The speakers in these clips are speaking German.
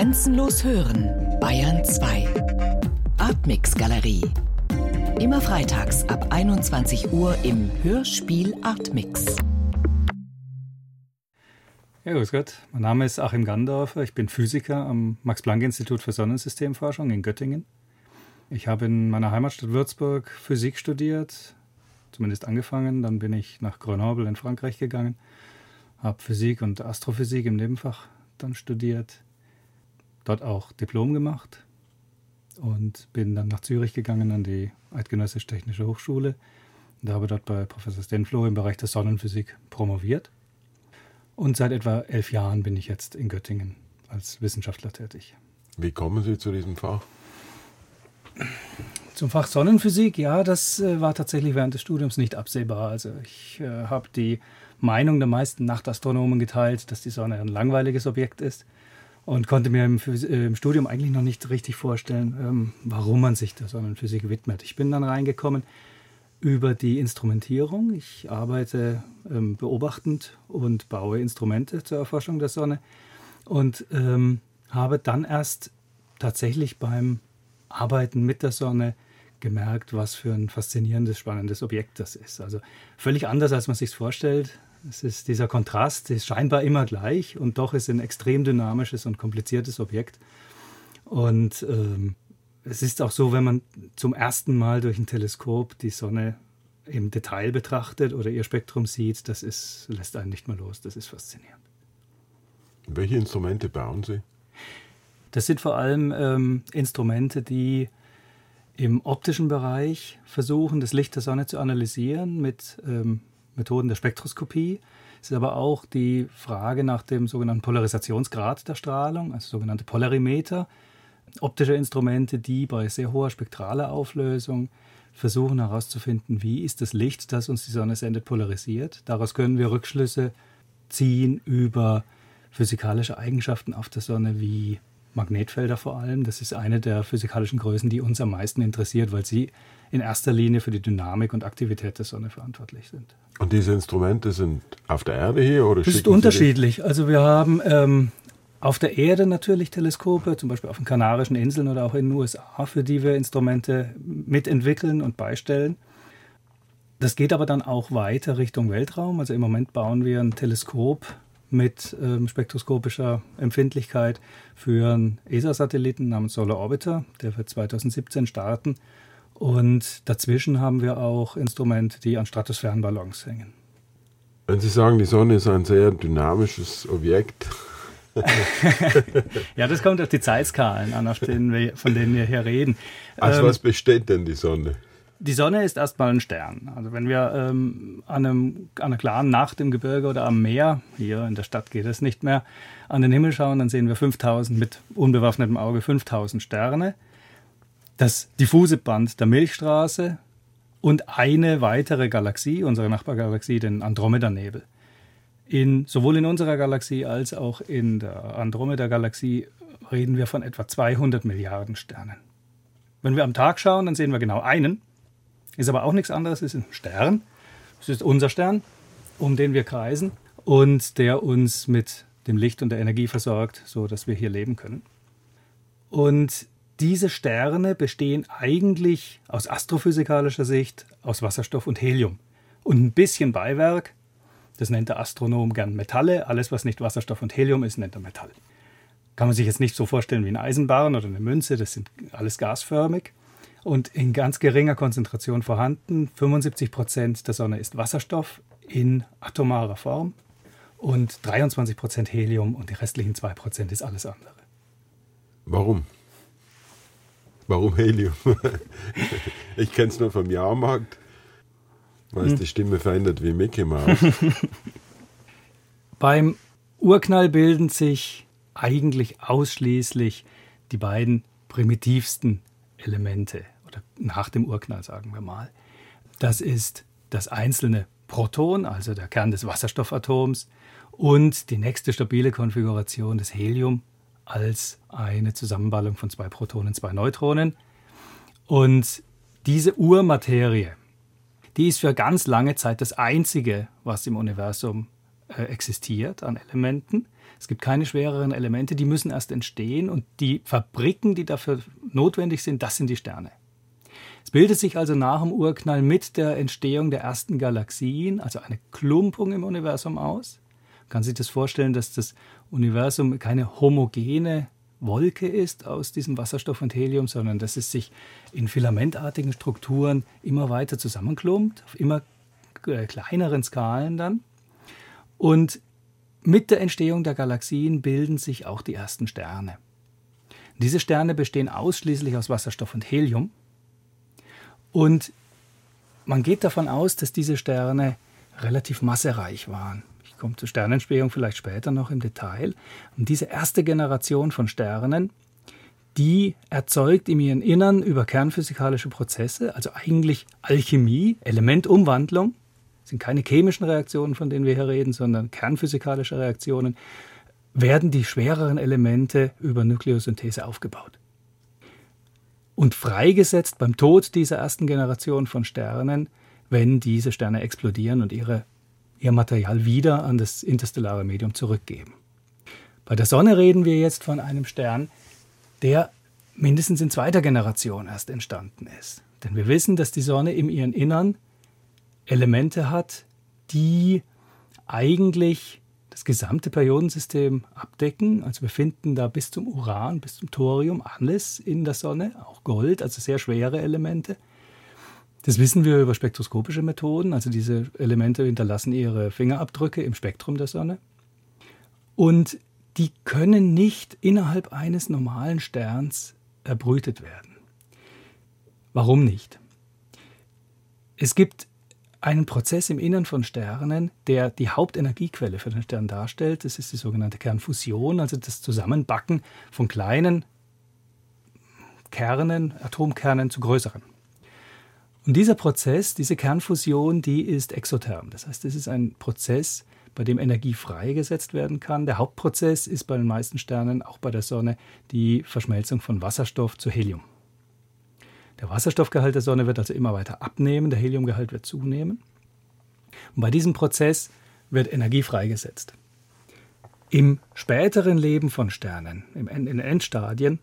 Grenzenlos hören, Bayern 2. Artmix Galerie. Immer freitags ab 21 Uhr im Hörspiel Artmix. Ja, grüß Gott. Mein Name ist Achim Gandorfer. Ich bin Physiker am Max-Planck-Institut für Sonnensystemforschung in Göttingen. Ich habe in meiner Heimatstadt Würzburg Physik studiert, zumindest angefangen. Dann bin ich nach Grenoble in Frankreich gegangen, habe Physik und Astrophysik im Nebenfach dann studiert, dort auch Diplom gemacht und bin dann nach Zürich gegangen an die Eidgenössisch Technische Hochschule und habe dort bei Professor Stenfloh im Bereich der Sonnenphysik promoviert. Und seit etwa elf Jahren bin ich jetzt in Göttingen als Wissenschaftler tätig. Wie kommen Sie zu diesem Fach? Zum Fach Sonnenphysik, ja, das äh, war tatsächlich während des Studiums nicht absehbar. Also ich äh, habe die Meinung der meisten Nachtastronomen geteilt, dass die Sonne ein langweiliges Objekt ist und konnte mir im, äh, im Studium eigentlich noch nicht richtig vorstellen, ähm, warum man sich der Sonnenphysik widmet. Ich bin dann reingekommen über die Instrumentierung. Ich arbeite ähm, beobachtend und baue Instrumente zur Erforschung der Sonne und ähm, habe dann erst tatsächlich beim Arbeiten mit der Sonne gemerkt, was für ein faszinierendes, spannendes Objekt das ist. Also völlig anders, als man sich vorstellt. Es ist dieser Kontrast, ist scheinbar immer gleich und doch ist ein extrem dynamisches und kompliziertes Objekt. Und ähm, es ist auch so, wenn man zum ersten Mal durch ein Teleskop die Sonne im Detail betrachtet oder ihr Spektrum sieht, das ist, lässt einen nicht mehr los. Das ist faszinierend. Welche Instrumente bauen Sie? Das sind vor allem ähm, Instrumente, die im optischen Bereich versuchen, das Licht der Sonne zu analysieren mit ähm, Methoden der Spektroskopie. Es ist aber auch die Frage nach dem sogenannten Polarisationsgrad der Strahlung, also sogenannte Polarimeter. Optische Instrumente, die bei sehr hoher spektraler Auflösung versuchen herauszufinden, wie ist das Licht, das uns die Sonne sendet, polarisiert. Daraus können wir Rückschlüsse ziehen über physikalische Eigenschaften auf der Sonne, wie Magnetfelder vor allem. Das ist eine der physikalischen Größen, die uns am meisten interessiert, weil sie in erster Linie für die Dynamik und Aktivität der Sonne verantwortlich sind. Und diese Instrumente sind auf der Erde hier oder? Das ist unterschiedlich. Also wir haben ähm, auf der Erde natürlich Teleskope, zum Beispiel auf den Kanarischen Inseln oder auch in den USA, für die wir Instrumente mitentwickeln und beistellen. Das geht aber dann auch weiter Richtung Weltraum. Also im Moment bauen wir ein Teleskop mit ähm, spektroskopischer Empfindlichkeit für einen ESA-Satelliten namens Solar Orbiter. Der wird 2017 starten. Und dazwischen haben wir auch Instrumente, die an Stratosphärenballons hängen. Wenn Sie sagen, die Sonne ist ein sehr dynamisches Objekt. ja, das kommt auf die Zeitskalen an, denen wir, von denen wir hier reden. Aus ähm, was besteht denn die Sonne? Die Sonne ist erstmal ein Stern. Also wenn wir ähm, an, einem, an einer klaren Nacht im Gebirge oder am Meer, hier in der Stadt geht es nicht mehr, an den Himmel schauen, dann sehen wir 5000 mit unbewaffnetem Auge 5000 Sterne. Das diffuse Band der Milchstraße und eine weitere Galaxie, unsere Nachbargalaxie, den Andromeda-Nebel. In, sowohl in unserer Galaxie als auch in der Andromeda-Galaxie reden wir von etwa 200 Milliarden Sternen. Wenn wir am Tag schauen, dann sehen wir genau einen, ist aber auch nichts anderes, ist ein Stern. Das ist unser Stern, um den wir kreisen und der uns mit dem Licht und der Energie versorgt, so dass wir hier leben können. Und diese Sterne bestehen eigentlich aus astrophysikalischer Sicht aus Wasserstoff und Helium. Und ein bisschen Beiwerk, das nennt der Astronom gern Metalle. Alles, was nicht Wasserstoff und Helium ist, nennt er Metall. Kann man sich jetzt nicht so vorstellen wie ein Eisenbahn oder eine Münze, das sind alles gasförmig und in ganz geringer Konzentration vorhanden. 75 Prozent der Sonne ist Wasserstoff in atomarer Form und 23 Prozent Helium und die restlichen 2 Prozent ist alles andere. Warum? Warum Helium? ich kenne es nur vom Jahrmarkt, weil es hm. die Stimme verändert wie Mickey Mouse. Beim Urknall bilden sich eigentlich ausschließlich die beiden primitivsten Elemente oder nach dem Urknall sagen wir mal. Das ist das einzelne Proton, also der Kern des Wasserstoffatoms, und die nächste stabile Konfiguration des Helium als eine Zusammenballung von zwei Protonen, zwei Neutronen. Und diese Urmaterie, die ist für ganz lange Zeit das Einzige, was im Universum äh, existiert an Elementen. Es gibt keine schwereren Elemente, die müssen erst entstehen und die Fabriken, die dafür notwendig sind, das sind die Sterne. Es bildet sich also nach dem Urknall mit der Entstehung der ersten Galaxien, also eine Klumpung im Universum aus. Man kann sich das vorstellen, dass das Universum keine homogene Wolke ist aus diesem Wasserstoff und Helium, sondern dass es sich in filamentartigen Strukturen immer weiter zusammenklumpt, auf immer äh, kleineren Skalen dann. Und mit der Entstehung der Galaxien bilden sich auch die ersten Sterne. Diese Sterne bestehen ausschließlich aus Wasserstoff und Helium. Und man geht davon aus, dass diese Sterne relativ massereich waren. Ich komme zur Sternentstehung vielleicht später noch im Detail. Und diese erste Generation von Sternen, die erzeugt in ihrem Innern über kernphysikalische Prozesse, also eigentlich Alchemie, Elementumwandlung, sind keine chemischen Reaktionen, von denen wir hier reden, sondern kernphysikalische Reaktionen, werden die schwereren Elemente über Nukleosynthese aufgebaut. Und freigesetzt beim Tod dieser ersten Generation von Sternen, wenn diese Sterne explodieren und ihre, ihr Material wieder an das interstellare Medium zurückgeben. Bei der Sonne reden wir jetzt von einem Stern, der mindestens in zweiter Generation erst entstanden ist. Denn wir wissen, dass die Sonne in ihrem Innern Elemente hat, die eigentlich das gesamte Periodensystem abdecken. Also wir finden da bis zum Uran, bis zum Thorium alles in der Sonne, auch Gold, also sehr schwere Elemente. Das wissen wir über spektroskopische Methoden. Also diese Elemente hinterlassen ihre Fingerabdrücke im Spektrum der Sonne. Und die können nicht innerhalb eines normalen Sterns erbrütet werden. Warum nicht? Es gibt einen Prozess im Innern von Sternen, der die Hauptenergiequelle für den Stern darstellt. Das ist die sogenannte Kernfusion, also das Zusammenbacken von kleinen Kernen, Atomkernen zu größeren. Und dieser Prozess, diese Kernfusion, die ist exotherm. Das heißt, es ist ein Prozess, bei dem Energie freigesetzt werden kann. Der Hauptprozess ist bei den meisten Sternen, auch bei der Sonne, die Verschmelzung von Wasserstoff zu Helium. Der Wasserstoffgehalt der Sonne wird also immer weiter abnehmen, der Heliumgehalt wird zunehmen. Und bei diesem Prozess wird Energie freigesetzt. Im späteren Leben von Sternen, in den Endstadien,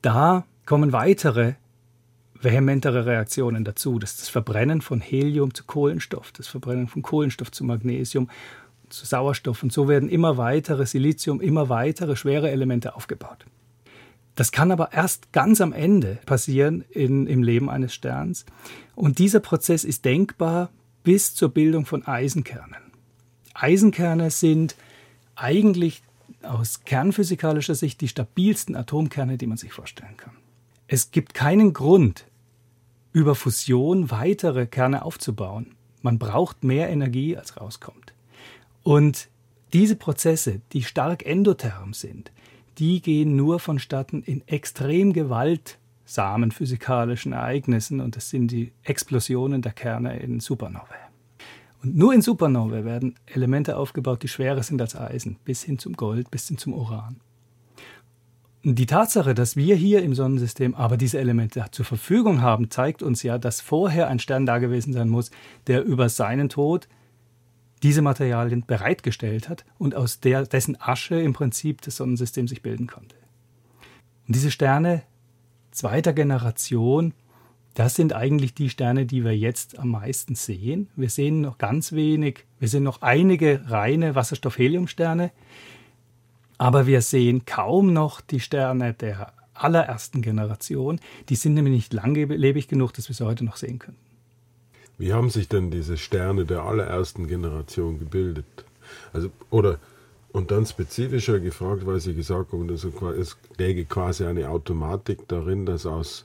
da kommen weitere vehementere Reaktionen dazu. Das das Verbrennen von Helium zu Kohlenstoff, das Verbrennen von Kohlenstoff zu Magnesium, zu Sauerstoff. Und so werden immer weitere Silizium, immer weitere schwere Elemente aufgebaut. Das kann aber erst ganz am Ende passieren in, im Leben eines Sterns. Und dieser Prozess ist denkbar bis zur Bildung von Eisenkernen. Eisenkerne sind eigentlich aus kernphysikalischer Sicht die stabilsten Atomkerne, die man sich vorstellen kann. Es gibt keinen Grund, über Fusion weitere Kerne aufzubauen. Man braucht mehr Energie, als rauskommt. Und diese Prozesse, die stark endotherm sind, die gehen nur vonstatten in extrem gewaltsamen physikalischen Ereignissen und das sind die Explosionen der Kerne in Supernovae. Und nur in Supernovae werden Elemente aufgebaut, die schwerer sind als Eisen, bis hin zum Gold, bis hin zum Uran. Die Tatsache, dass wir hier im Sonnensystem aber diese Elemente zur Verfügung haben, zeigt uns ja, dass vorher ein Stern da gewesen sein muss, der über seinen Tod diese Materialien bereitgestellt hat und aus der, dessen Asche im Prinzip das Sonnensystem sich bilden konnte. Und diese Sterne zweiter Generation, das sind eigentlich die Sterne, die wir jetzt am meisten sehen. Wir sehen noch ganz wenig, wir sehen noch einige reine Wasserstoff-Helium-Sterne, aber wir sehen kaum noch die Sterne der allerersten Generation. Die sind nämlich nicht langlebig genug, dass wir sie heute noch sehen können. Wie haben sich denn diese Sterne der allerersten Generation gebildet? Also, oder, und dann spezifischer gefragt, weil Sie gesagt haben, es läge quasi eine Automatik darin, dass aus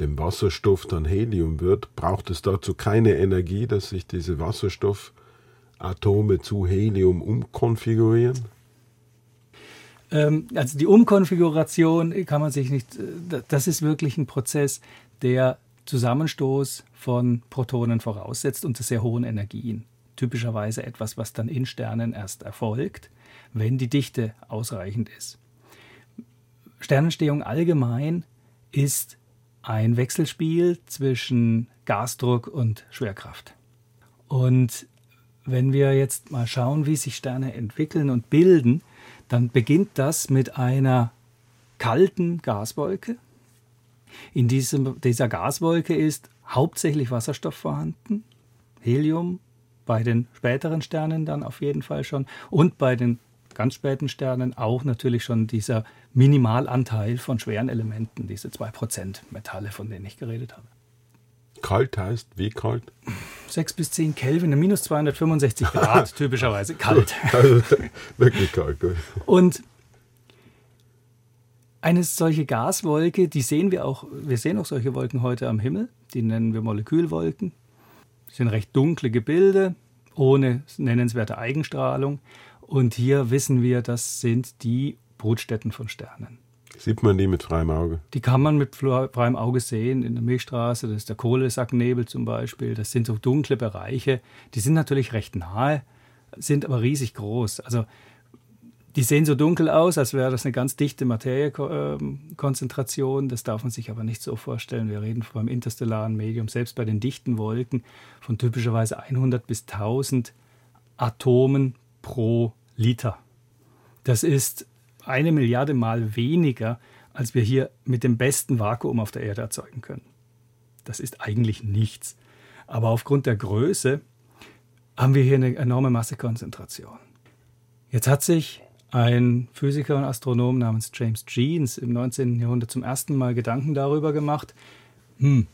dem Wasserstoff dann Helium wird. Braucht es dazu keine Energie, dass sich diese Wasserstoffatome zu Helium umkonfigurieren? Ähm, also die Umkonfiguration kann man sich nicht, äh, das ist wirklich ein Prozess, der Zusammenstoß von Protonen voraussetzt unter sehr hohen Energien. Typischerweise etwas, was dann in Sternen erst erfolgt, wenn die Dichte ausreichend ist. Sternentstehung allgemein ist ein Wechselspiel zwischen Gasdruck und Schwerkraft. Und wenn wir jetzt mal schauen, wie sich Sterne entwickeln und bilden, dann beginnt das mit einer kalten Gaswolke. In diesem, dieser Gaswolke ist hauptsächlich Wasserstoff vorhanden, Helium, bei den späteren Sternen dann auf jeden Fall schon und bei den ganz späten Sternen auch natürlich schon dieser Minimalanteil von schweren Elementen, diese 2% Metalle, von denen ich geredet habe. Kalt heißt, wie kalt? 6 bis 10 Kelvin, minus 265 Grad typischerweise, kalt. Also, wirklich kalt. Und eine solche Gaswolke, die sehen wir auch, wir sehen auch solche Wolken heute am Himmel, die nennen wir Molekülwolken. Das sind recht dunkle Gebilde, ohne nennenswerte Eigenstrahlung. Und hier wissen wir, das sind die Brutstätten von Sternen. Sieht man die mit freiem Auge? Die kann man mit freiem Auge sehen. In der Milchstraße, das ist der Kohlesacknebel zum Beispiel. Das sind so dunkle Bereiche. Die sind natürlich recht nahe, sind aber riesig groß. Also die sehen so dunkel aus, als wäre das eine ganz dichte Materiekonzentration. Das darf man sich aber nicht so vorstellen. Wir reden vom interstellaren Medium, selbst bei den dichten Wolken, von typischerweise 100 bis 1000 Atomen pro Liter. Das ist eine Milliarde Mal weniger, als wir hier mit dem besten Vakuum auf der Erde erzeugen können. Das ist eigentlich nichts. Aber aufgrund der Größe haben wir hier eine enorme Massekonzentration. Jetzt hat sich ein Physiker und Astronom namens James Jeans im 19. Jahrhundert zum ersten Mal Gedanken darüber gemacht, hm,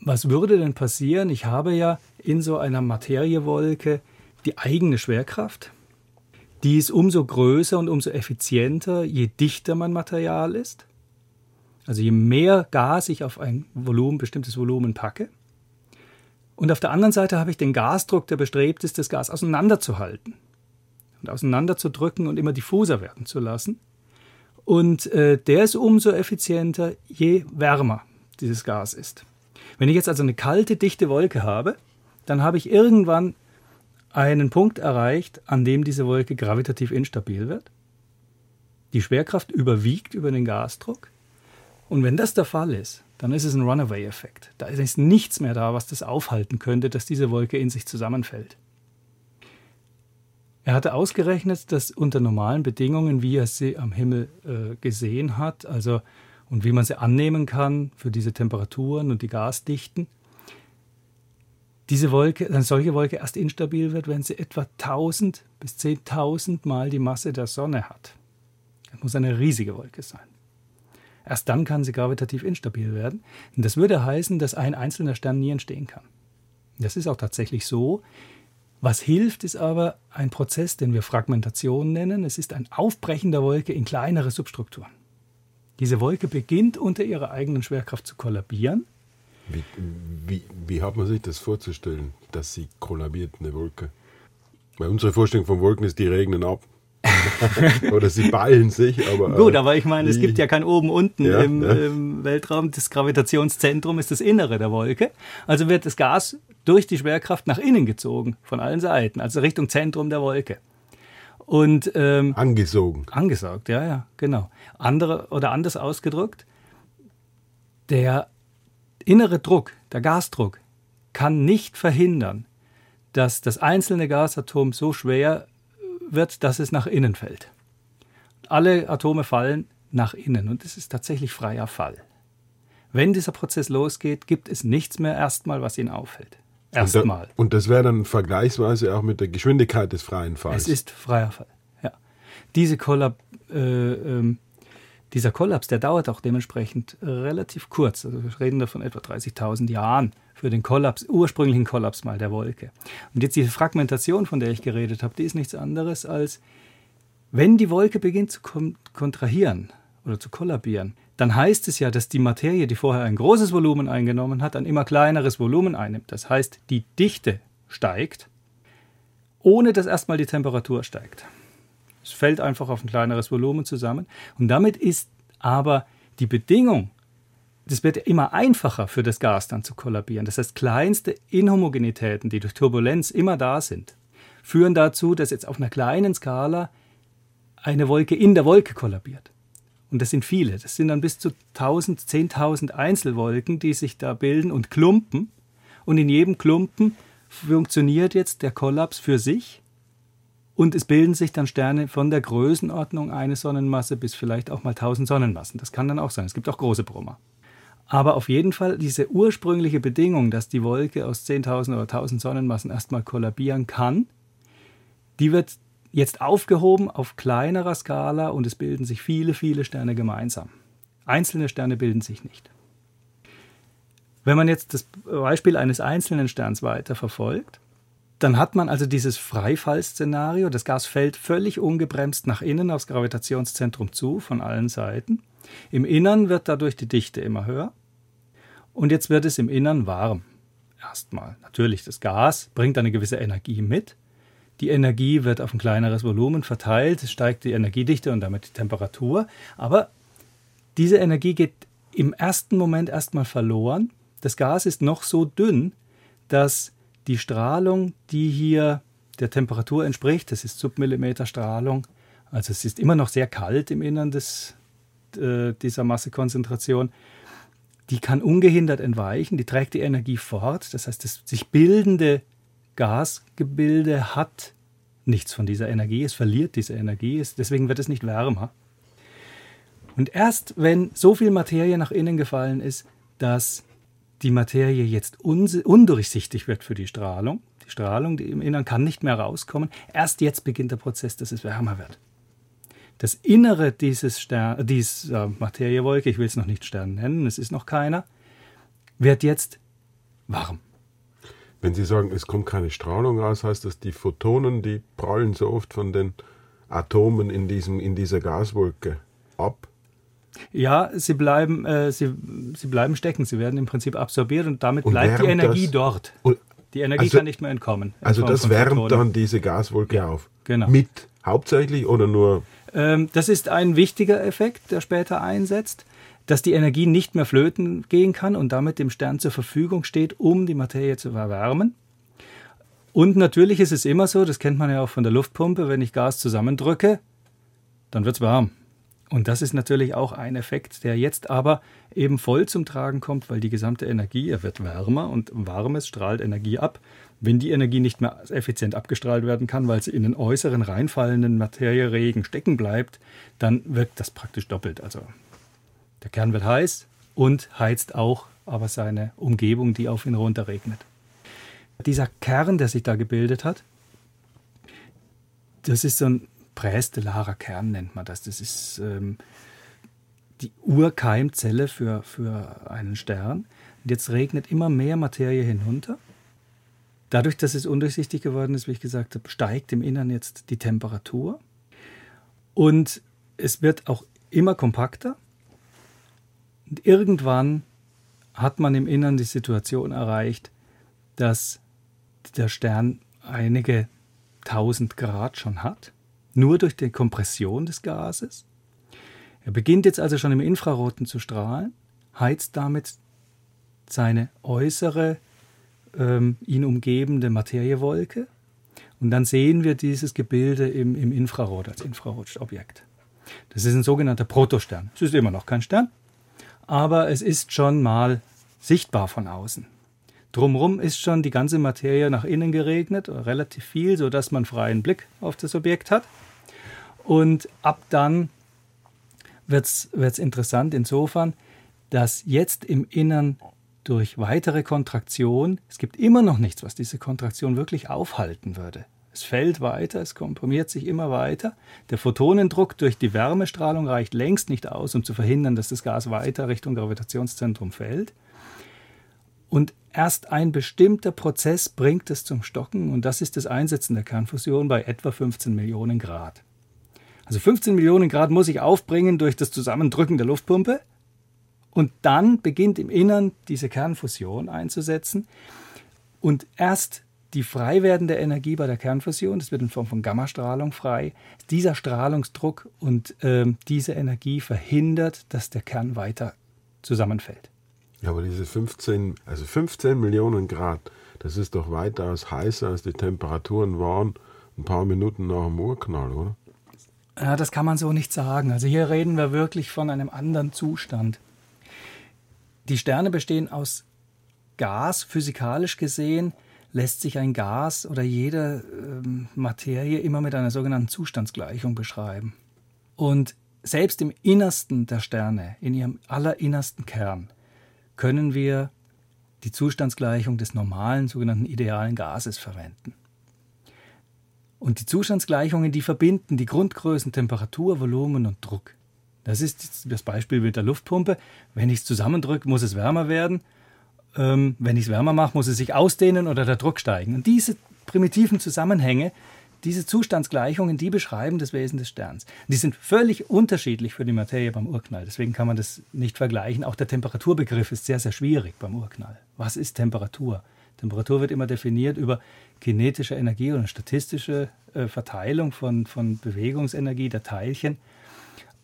was würde denn passieren? Ich habe ja in so einer Materiewolke die eigene Schwerkraft. Die ist umso größer und umso effizienter, je dichter mein Material ist. Also je mehr Gas ich auf ein Volumen, bestimmtes Volumen packe. Und auf der anderen Seite habe ich den Gasdruck, der bestrebt ist, das Gas auseinanderzuhalten und auseinanderzudrücken und immer diffuser werden zu lassen. Und äh, der ist umso effizienter, je wärmer dieses Gas ist. Wenn ich jetzt also eine kalte, dichte Wolke habe, dann habe ich irgendwann einen Punkt erreicht, an dem diese Wolke gravitativ instabil wird. Die Schwerkraft überwiegt über den Gasdruck. Und wenn das der Fall ist, dann ist es ein Runaway-Effekt. Da ist nichts mehr da, was das aufhalten könnte, dass diese Wolke in sich zusammenfällt. Er hatte ausgerechnet, dass unter normalen Bedingungen, wie er sie am Himmel äh, gesehen hat, also und wie man sie annehmen kann für diese Temperaturen und die Gasdichten, diese Wolke, eine solche Wolke erst instabil wird, wenn sie etwa 1000 bis 10.000 Mal die Masse der Sonne hat. Das muss eine riesige Wolke sein. Erst dann kann sie gravitativ instabil werden. Und das würde heißen, dass ein einzelner Stern nie entstehen kann. Das ist auch tatsächlich so. Was hilft, ist aber ein Prozess, den wir Fragmentation nennen. Es ist ein Aufbrechen der Wolke in kleinere Substrukturen. Diese Wolke beginnt unter ihrer eigenen Schwerkraft zu kollabieren. Wie, wie, wie hat man sich das vorzustellen, dass sie kollabiert, eine Wolke? Weil unsere Vorstellung von Wolken ist, die regnen ab. Oder sie ballen sich. Aber, Gut, aber ich meine, es gibt ja kein Oben-Unten ja, im, ja. im, Weltraum. Das Gravitationszentrum ist das Innere der Wolke. Also wird das Gas durch die Schwerkraft nach innen gezogen, von allen Seiten, also Richtung Zentrum der Wolke. Und, ähm, angesogen. Angesaugt, ja, ja, genau. Andere oder anders ausgedrückt, der innere Druck, der Gasdruck, kann nicht verhindern, dass das einzelne Gasatom so schwer wird, dass es nach innen fällt. Alle Atome fallen nach innen und es ist tatsächlich freier Fall. Wenn dieser Prozess losgeht, gibt es nichts mehr erstmal, was ihn aufhält. Erstmal. Und, und das wäre dann vergleichsweise auch mit der Geschwindigkeit des freien Falls. Es ist freier Fall, ja. Diese Kollab, äh, ähm, dieser Kollaps, der dauert auch dementsprechend relativ kurz. Also wir reden da von etwa 30.000 Jahren für den Kollaps, ursprünglichen Kollaps mal der Wolke. Und jetzt diese Fragmentation, von der ich geredet habe, die ist nichts anderes als, wenn die Wolke beginnt zu kontrahieren oder zu kollabieren, dann heißt es ja, dass die Materie, die vorher ein großes Volumen eingenommen hat, ein immer kleineres Volumen einnimmt. Das heißt, die Dichte steigt, ohne dass erstmal die Temperatur steigt. Es fällt einfach auf ein kleineres Volumen zusammen. Und damit ist aber die Bedingung, das wird immer einfacher für das Gas dann zu kollabieren. Das heißt, kleinste Inhomogenitäten, die durch Turbulenz immer da sind, führen dazu, dass jetzt auf einer kleinen Skala eine Wolke in der Wolke kollabiert. Und das sind viele. Das sind dann bis zu 1000, 10.000 Einzelwolken, die sich da bilden und Klumpen. Und in jedem Klumpen funktioniert jetzt der Kollaps für sich und es bilden sich dann Sterne von der Größenordnung eine Sonnenmasse bis vielleicht auch mal 1000 Sonnenmassen. Das kann dann auch sein. Es gibt auch große Brummer. Aber auf jeden Fall diese ursprüngliche Bedingung, dass die Wolke aus 10.000 oder 1.000 Sonnenmassen erstmal kollabieren kann, die wird jetzt aufgehoben auf kleinerer Skala und es bilden sich viele, viele Sterne gemeinsam. Einzelne Sterne bilden sich nicht. Wenn man jetzt das Beispiel eines einzelnen Sterns weiter verfolgt, dann hat man also dieses Freifallszenario. Das Gas fällt völlig ungebremst nach innen aufs Gravitationszentrum zu, von allen Seiten. Im Innern wird dadurch die Dichte immer höher. Und jetzt wird es im Innern warm. Erstmal. Natürlich, das Gas bringt eine gewisse Energie mit. Die Energie wird auf ein kleineres Volumen verteilt, es steigt die Energiedichte und damit die Temperatur. Aber diese Energie geht im ersten Moment erstmal verloren. Das Gas ist noch so dünn, dass die Strahlung, die hier der Temperatur entspricht, das ist Submillimeter-Strahlung, also es ist immer noch sehr kalt im Innern des, äh, dieser Massekonzentration, die kann ungehindert entweichen, die trägt die Energie fort. Das heißt, das sich bildende Gasgebilde hat nichts von dieser Energie, es verliert diese Energie, deswegen wird es nicht wärmer. Und erst wenn so viel Materie nach innen gefallen ist, dass die Materie jetzt undurchsichtig wird für die Strahlung, die Strahlung die im Innern kann nicht mehr rauskommen, erst jetzt beginnt der Prozess, dass es wärmer wird. Das Innere dieses Stern, dieser Materiewolke, ich will es noch nicht Stern nennen, es ist noch keiner, wird jetzt warm. Wenn Sie sagen, es kommt keine Strahlung raus, heißt das, die Photonen, die prallen so oft von den Atomen in, diesem, in dieser Gaswolke ab? Ja, sie bleiben, äh, sie, sie bleiben stecken, sie werden im Prinzip absorbiert und damit und bleibt die Energie das, dort. die Energie also, kann nicht mehr entkommen. Also das wärmt dann diese Gaswolke ja, auf. Genau. Mit hauptsächlich oder nur? Ähm, das ist ein wichtiger Effekt, der später einsetzt, dass die Energie nicht mehr flöten gehen kann und damit dem Stern zur Verfügung steht, um die Materie zu erwärmen. Und natürlich ist es immer so, das kennt man ja auch von der Luftpumpe, wenn ich Gas zusammendrücke, dann wird es warm. Und das ist natürlich auch ein Effekt, der jetzt aber eben voll zum Tragen kommt, weil die gesamte Energie, er wird wärmer und warmes strahlt Energie ab. Wenn die Energie nicht mehr effizient abgestrahlt werden kann, weil sie in den äußeren reinfallenden Materieregen stecken bleibt, dann wirkt das praktisch doppelt. Also der Kern wird heiß und heizt auch aber seine Umgebung, die auf ihn runterregnet. Dieser Kern, der sich da gebildet hat, das ist so ein prästellarer Kern nennt man das. Das ist ähm, die Urkeimzelle für, für einen Stern. Und jetzt regnet immer mehr Materie hinunter. Dadurch, dass es undurchsichtig geworden ist, wie ich gesagt habe, steigt im Innern jetzt die Temperatur. Und es wird auch immer kompakter. Und irgendwann hat man im Innern die Situation erreicht, dass der Stern einige tausend Grad schon hat nur durch die Kompression des Gases. Er beginnt jetzt also schon im Infraroten zu strahlen, heizt damit seine äußere, ähm, ihn umgebende Materiewolke. Und dann sehen wir dieses Gebilde im, im Infrarot als Infrarotobjekt. Das ist ein sogenannter Protostern. Es ist immer noch kein Stern, aber es ist schon mal sichtbar von außen. Drumherum ist schon die ganze Materie nach innen geregnet, relativ viel, sodass man freien Blick auf das Objekt hat. Und ab dann wird es interessant insofern, dass jetzt im Innern durch weitere Kontraktion, es gibt immer noch nichts, was diese Kontraktion wirklich aufhalten würde. Es fällt weiter, es komprimiert sich immer weiter. Der Photonendruck durch die Wärmestrahlung reicht längst nicht aus, um zu verhindern, dass das Gas weiter Richtung Gravitationszentrum fällt. Und erst ein bestimmter Prozess bringt es zum Stocken und das ist das Einsetzen der Kernfusion bei etwa 15 Millionen Grad. Also 15 Millionen Grad muss ich aufbringen durch das Zusammendrücken der Luftpumpe und dann beginnt im Innern diese Kernfusion einzusetzen und erst die frei werdende Energie bei der Kernfusion, das wird in Form von Gammastrahlung frei, dieser Strahlungsdruck und äh, diese Energie verhindert, dass der Kern weiter zusammenfällt. Ja, aber diese 15, also 15 Millionen Grad, das ist doch weitaus heißer, als die Temperaturen waren ein paar Minuten nach dem Urknall, oder? Ja, das kann man so nicht sagen. Also hier reden wir wirklich von einem anderen Zustand. Die Sterne bestehen aus Gas, physikalisch gesehen, lässt sich ein Gas oder jede ähm, Materie immer mit einer sogenannten Zustandsgleichung beschreiben. Und selbst im Innersten der Sterne, in ihrem allerinnersten Kern, können wir die Zustandsgleichung des normalen sogenannten idealen Gases verwenden. Und die Zustandsgleichungen, die verbinden die Grundgrößen Temperatur, Volumen und Druck. Das ist das Beispiel mit der Luftpumpe. Wenn ich es zusammendrücke, muss es wärmer werden. Ähm, wenn ich es wärmer mache, muss es sich ausdehnen oder der Druck steigen. Und diese primitiven Zusammenhänge, diese Zustandsgleichungen, die beschreiben das Wesen des Sterns. Die sind völlig unterschiedlich für die Materie beim Urknall. Deswegen kann man das nicht vergleichen. Auch der Temperaturbegriff ist sehr, sehr schwierig beim Urknall. Was ist Temperatur? Temperatur wird immer definiert über kinetische Energie oder statistische äh, Verteilung von, von Bewegungsenergie der Teilchen.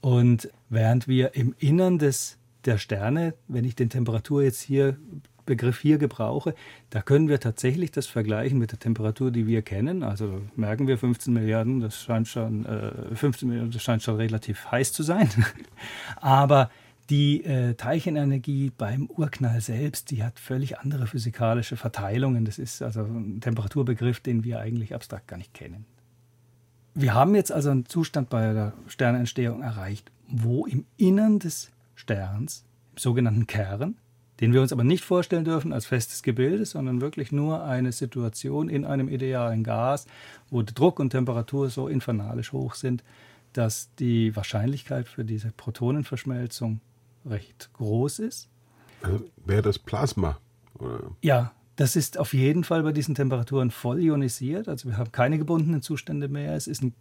Und während wir im Innern des, der Sterne, wenn ich den Temperatur jetzt hier Begriff hier gebrauche, da können wir tatsächlich das vergleichen mit der Temperatur, die wir kennen. Also merken wir 15 Milliarden, das scheint schon, äh, 15 Milliarden, das scheint schon relativ heiß zu sein. Aber die äh, Teilchenenergie beim Urknall selbst, die hat völlig andere physikalische Verteilungen. Das ist also ein Temperaturbegriff, den wir eigentlich abstrakt gar nicht kennen. Wir haben jetzt also einen Zustand bei der Sternentstehung erreicht, wo im Innern des Sterns, im sogenannten Kern, den wir uns aber nicht vorstellen dürfen als festes Gebilde, sondern wirklich nur eine Situation in einem idealen Gas, wo Druck und Temperatur so infernalisch hoch sind, dass die Wahrscheinlichkeit für diese Protonenverschmelzung recht groß ist. Also wäre das Plasma? Oder? Ja, das ist auf jeden Fall bei diesen Temperaturen voll ionisiert. Also wir haben keine gebundenen Zustände mehr. Es ist ein,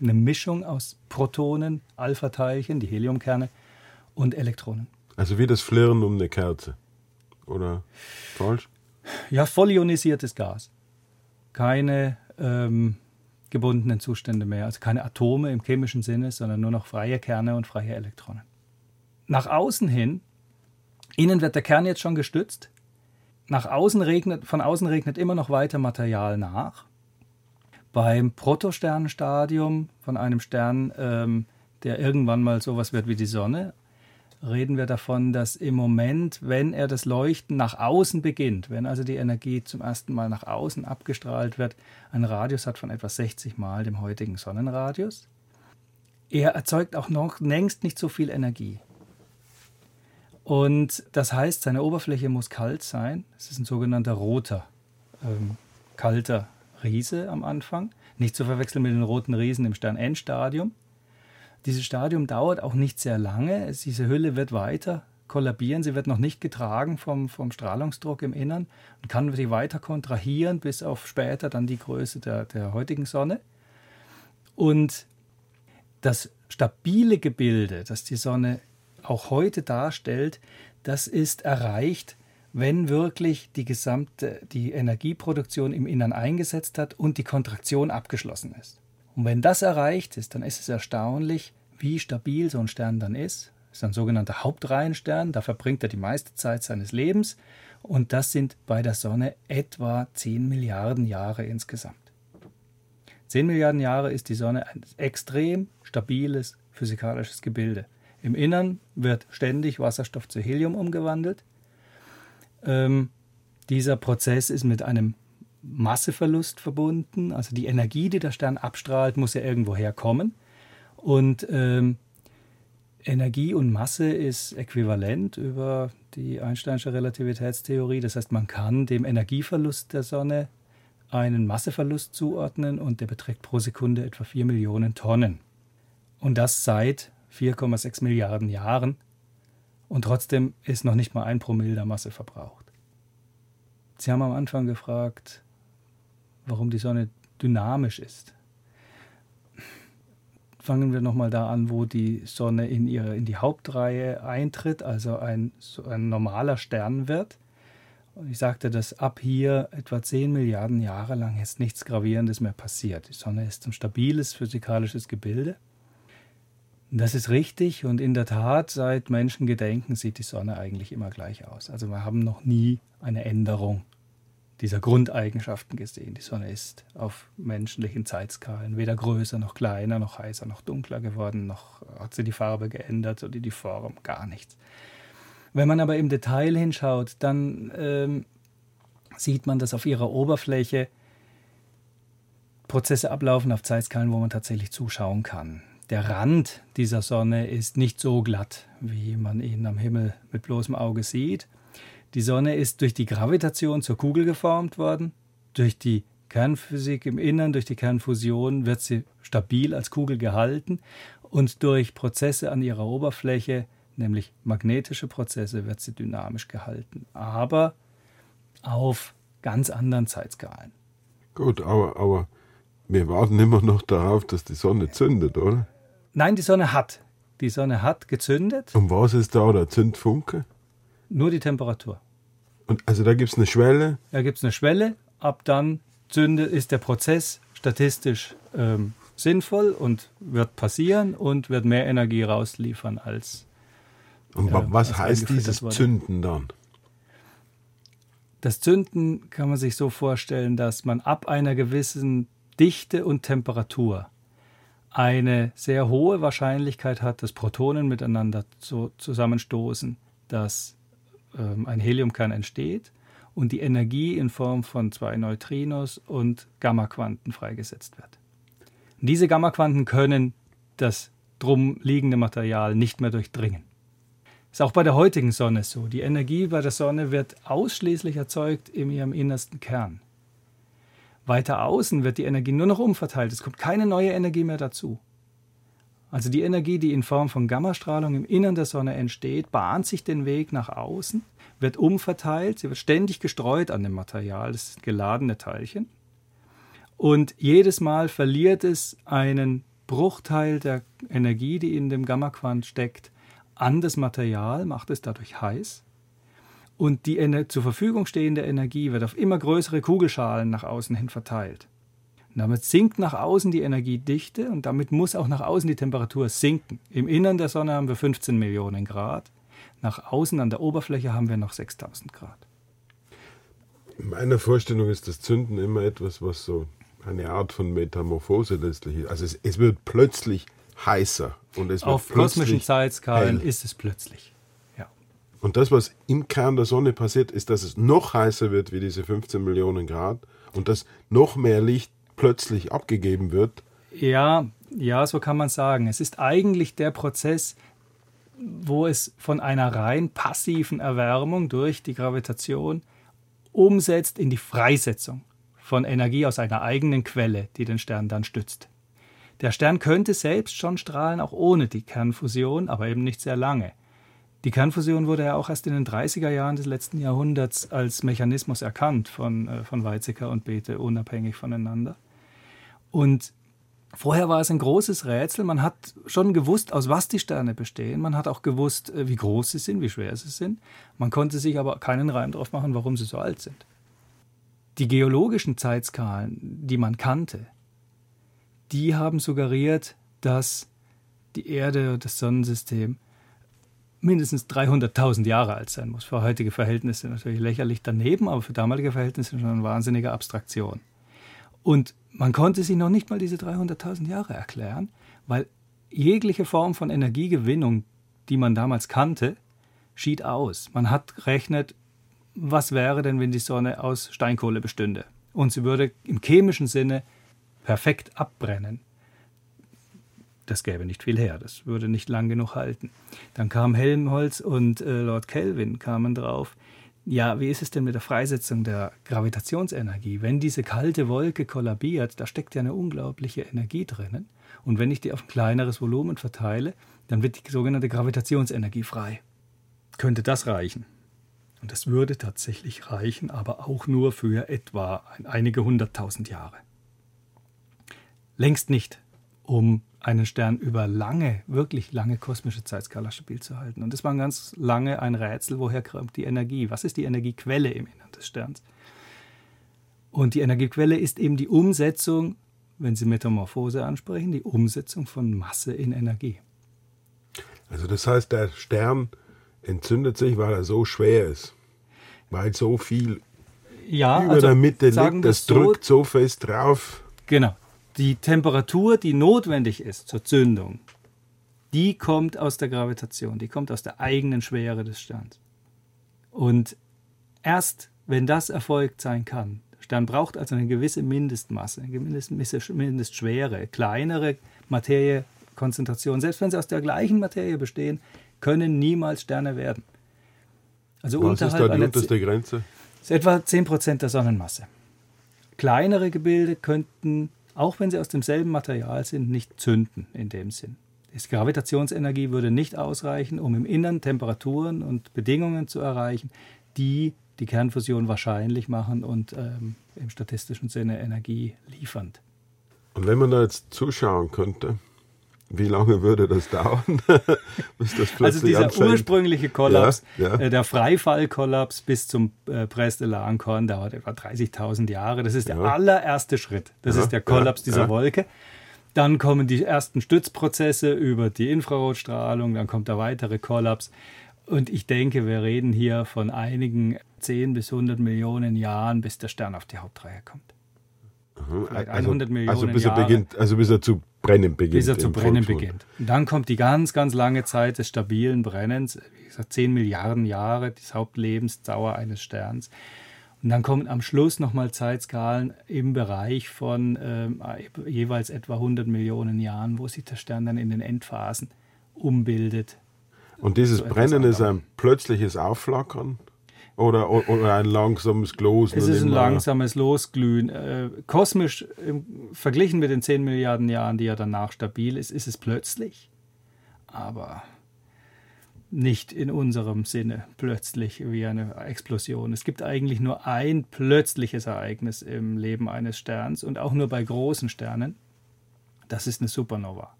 eine Mischung aus Protonen, Alpha-Teilchen, die Heliumkerne und Elektronen. Also wie das Flirren um eine Kerze. Oder falsch? Ja, voll ionisiertes Gas. Keine ähm, gebundenen Zustände mehr. Also keine Atome im chemischen Sinne, sondern nur noch freie Kerne und freie Elektronen. Nach außen hin, innen wird der Kern jetzt schon gestützt. Nach außen regnet, von außen regnet immer noch weiter Material nach. Beim Protosternenstadium von einem Stern, ähm, der irgendwann mal sowas wird wie die Sonne, reden wir davon, dass im Moment, wenn er das Leuchten nach außen beginnt, wenn also die Energie zum ersten Mal nach außen abgestrahlt wird, ein Radius hat von etwa 60 Mal dem heutigen Sonnenradius. Er erzeugt auch noch längst nicht so viel Energie. Und das heißt, seine Oberfläche muss kalt sein. Es ist ein sogenannter roter, ähm, kalter Riese am Anfang. Nicht zu verwechseln mit den roten Riesen im Stern-Endstadium. Dieses Stadium dauert auch nicht sehr lange. Diese Hülle wird weiter kollabieren. Sie wird noch nicht getragen vom, vom Strahlungsdruck im Innern und kann sie weiter kontrahieren bis auf später dann die Größe der, der heutigen Sonne. Und das stabile Gebilde, das die Sonne auch heute darstellt, das ist erreicht, wenn wirklich die gesamte die Energieproduktion im Innern eingesetzt hat und die Kontraktion abgeschlossen ist. Und wenn das erreicht ist, dann ist es erstaunlich, wie stabil so ein Stern dann ist. Das ist ein sogenannter Hauptreihenstern, da verbringt er die meiste Zeit seines Lebens und das sind bei der Sonne etwa 10 Milliarden Jahre insgesamt. 10 Milliarden Jahre ist die Sonne ein extrem stabiles physikalisches Gebilde. Im Innern wird ständig Wasserstoff zu Helium umgewandelt. Ähm, dieser Prozess ist mit einem Masseverlust verbunden. Also die Energie, die der Stern abstrahlt, muss ja irgendwo herkommen. Und ähm, Energie und Masse ist äquivalent über die Einsteinsche Relativitätstheorie. Das heißt, man kann dem Energieverlust der Sonne einen Masseverlust zuordnen und der beträgt pro Sekunde etwa 4 Millionen Tonnen. Und das seit 4,6 Milliarden Jahren. Und trotzdem ist noch nicht mal ein Promille der Masse verbraucht. Sie haben am Anfang gefragt, warum die Sonne dynamisch ist. Fangen wir nochmal da an, wo die Sonne in, ihre, in die Hauptreihe eintritt, also ein, so ein normaler Stern wird. Ich sagte, dass ab hier etwa 10 Milliarden Jahre lang jetzt nichts Gravierendes mehr passiert. Die Sonne ist ein stabiles physikalisches Gebilde. Das ist richtig und in der Tat, seit Menschengedenken sieht die Sonne eigentlich immer gleich aus. Also wir haben noch nie eine Änderung dieser Grundeigenschaften gesehen. Die Sonne ist auf menschlichen Zeitskalen weder größer noch kleiner, noch heißer noch dunkler geworden, noch hat sie die Farbe geändert oder die Form, gar nichts. Wenn man aber im Detail hinschaut, dann ähm, sieht man, dass auf ihrer Oberfläche Prozesse ablaufen auf Zeitskalen, wo man tatsächlich zuschauen kann. Der Rand dieser Sonne ist nicht so glatt, wie man ihn am Himmel mit bloßem Auge sieht. Die Sonne ist durch die Gravitation zur Kugel geformt worden. Durch die Kernphysik im Innern, durch die Kernfusion wird sie stabil als Kugel gehalten und durch Prozesse an ihrer Oberfläche, nämlich magnetische Prozesse, wird sie dynamisch gehalten. Aber auf ganz anderen Zeitskalen. Gut, aber, aber wir warten immer noch darauf, dass die Sonne zündet, oder? Nein, die Sonne hat. Die Sonne hat gezündet. Und was ist da der Zündfunke? Nur die Temperatur. Und also da gibt es eine Schwelle? Da gibt es eine Schwelle. Ab dann zündet, ist der Prozess statistisch ähm, sinnvoll und wird passieren und wird mehr Energie rausliefern als. Und äh, was heißt dieses wurde. Zünden dann? Das Zünden kann man sich so vorstellen, dass man ab einer gewissen Dichte und Temperatur eine sehr hohe Wahrscheinlichkeit hat, dass Protonen miteinander so zusammenstoßen, dass ähm, ein Heliumkern entsteht und die Energie in Form von zwei Neutrinos und Gammaquanten freigesetzt wird. Und diese Gammaquanten können das drum liegende Material nicht mehr durchdringen. Ist auch bei der heutigen Sonne so. Die Energie bei der Sonne wird ausschließlich erzeugt in ihrem innersten Kern. Weiter außen wird die Energie nur noch umverteilt. Es kommt keine neue Energie mehr dazu. Also die Energie, die in Form von Gammastrahlung im Innern der Sonne entsteht, bahnt sich den Weg nach außen, wird umverteilt, sie wird ständig gestreut an dem Material, das geladene Teilchen. Und jedes Mal verliert es einen Bruchteil der Energie, die in dem Gammaquant steckt, an das Material, macht es dadurch heiß. Und die zur Verfügung stehende Energie wird auf immer größere Kugelschalen nach außen hin verteilt. Und damit sinkt nach außen die Energiedichte und damit muss auch nach außen die Temperatur sinken. Im Innern der Sonne haben wir 15 Millionen Grad, nach außen an der Oberfläche haben wir noch 6000 Grad. In meiner Vorstellung ist das Zünden immer etwas, was so eine Art von Metamorphose letztlich ist. Also es, es wird plötzlich heißer. Und es Auf kosmischen Zeitskalen hell. ist es plötzlich. Und das, was im Kern der Sonne passiert, ist, dass es noch heißer wird wie diese 15 Millionen Grad und dass noch mehr Licht plötzlich abgegeben wird. Ja, ja, so kann man sagen. Es ist eigentlich der Prozess, wo es von einer rein passiven Erwärmung durch die Gravitation umsetzt in die Freisetzung von Energie aus einer eigenen Quelle, die den Stern dann stützt. Der Stern könnte selbst schon strahlen, auch ohne die Kernfusion, aber eben nicht sehr lange. Die Kernfusion wurde ja auch erst in den 30er Jahren des letzten Jahrhunderts als Mechanismus erkannt von, äh, von Weizsäcker und Bethe, unabhängig voneinander. Und vorher war es ein großes Rätsel. Man hat schon gewusst, aus was die Sterne bestehen. Man hat auch gewusst, äh, wie groß sie sind, wie schwer sie sind. Man konnte sich aber keinen Reim drauf machen, warum sie so alt sind. Die geologischen Zeitskalen, die man kannte, die haben suggeriert, dass die Erde und das Sonnensystem mindestens 300.000 Jahre alt sein muss. Für heutige Verhältnisse natürlich lächerlich daneben, aber für damalige Verhältnisse schon eine wahnsinnige Abstraktion. Und man konnte sich noch nicht mal diese 300.000 Jahre erklären, weil jegliche Form von Energiegewinnung, die man damals kannte, schied aus. Man hat rechnet, was wäre denn, wenn die Sonne aus Steinkohle bestünde? Und sie würde im chemischen Sinne perfekt abbrennen. Das gäbe nicht viel her, das würde nicht lang genug halten. Dann kam Helmholtz und äh, Lord Kelvin kamen drauf, ja, wie ist es denn mit der Freisetzung der Gravitationsenergie? Wenn diese kalte Wolke kollabiert, da steckt ja eine unglaubliche Energie drinnen. Und wenn ich die auf ein kleineres Volumen verteile, dann wird die sogenannte Gravitationsenergie frei. Könnte das reichen? Und das würde tatsächlich reichen, aber auch nur für etwa einige hunderttausend Jahre. Längst nicht, um einen Stern über lange, wirklich lange kosmische Zeitskala stabil zu halten. Und das war ganz lange ein Rätsel, woher kommt die Energie? Was ist die Energiequelle im Innern des Sterns? Und die Energiequelle ist eben die Umsetzung, wenn Sie Metamorphose ansprechen, die Umsetzung von Masse in Energie. Also das heißt, der Stern entzündet sich, weil er so schwer ist, weil so viel ja, über also der Mitte liegt, das so, drückt so fest drauf. Genau, die Temperatur, die notwendig ist zur Zündung, die kommt aus der Gravitation, die kommt aus der eigenen Schwere des Sterns. Und erst wenn das erfolgt sein kann, der Stern braucht also eine gewisse Mindestmasse, eine gewisse Mindestschwere, kleinere Materiekonzentration, selbst wenn sie aus der gleichen Materie bestehen, können niemals Sterne werden. Also Was ist da die unterste Grenze? Das ist etwa 10% der Sonnenmasse. Kleinere Gebilde könnten, auch wenn sie aus demselben Material sind, nicht zünden in dem Sinn. Die Gravitationsenergie würde nicht ausreichen, um im Innern Temperaturen und Bedingungen zu erreichen, die die Kernfusion wahrscheinlich machen und ähm, im statistischen Sinne Energie liefernd. Und wenn man da jetzt zuschauen könnte, wie lange würde das dauern, bis das plötzlich Also dieser anfängt? ursprüngliche Kollaps, ja, ja. Äh, der Freifallkollaps bis zum äh, Brest-Elan-Korn dauert etwa 30.000 Jahre. Das ist der allererste Schritt. Das ja, ist der Kollaps dieser Wolke. Dann kommen die ersten Stützprozesse über die Infrarotstrahlung, dann kommt der weitere Kollaps. Und ich denke, wir reden hier von einigen 10 bis 100 Millionen Jahren, bis der Stern auf die Hauptreihe kommt. Also, 100 Millionen also bis er Jahre, beginnt, also bis er zu brennen beginnt. Bis er zu brennen beginnt. Und dann kommt die ganz, ganz lange Zeit des stabilen Brennens, wie gesagt, 10 Milliarden Jahre des Hauptlebensdauer eines Sterns. Und dann kommen am Schluss nochmal Zeitskalen im Bereich von ähm, jeweils etwa 100 Millionen Jahren, wo sich der Stern dann in den Endphasen umbildet. Und dieses so Brennen ist ein plötzliches Aufflackern? Oder, oder ein langsames Glosen? Es ist ein langsames Losglühen. Äh, kosmisch äh, verglichen mit den 10 Milliarden Jahren, die ja danach stabil ist, ist es plötzlich. Aber nicht in unserem Sinne plötzlich wie eine Explosion. Es gibt eigentlich nur ein plötzliches Ereignis im Leben eines Sterns und auch nur bei großen Sternen. Das ist eine Supernova.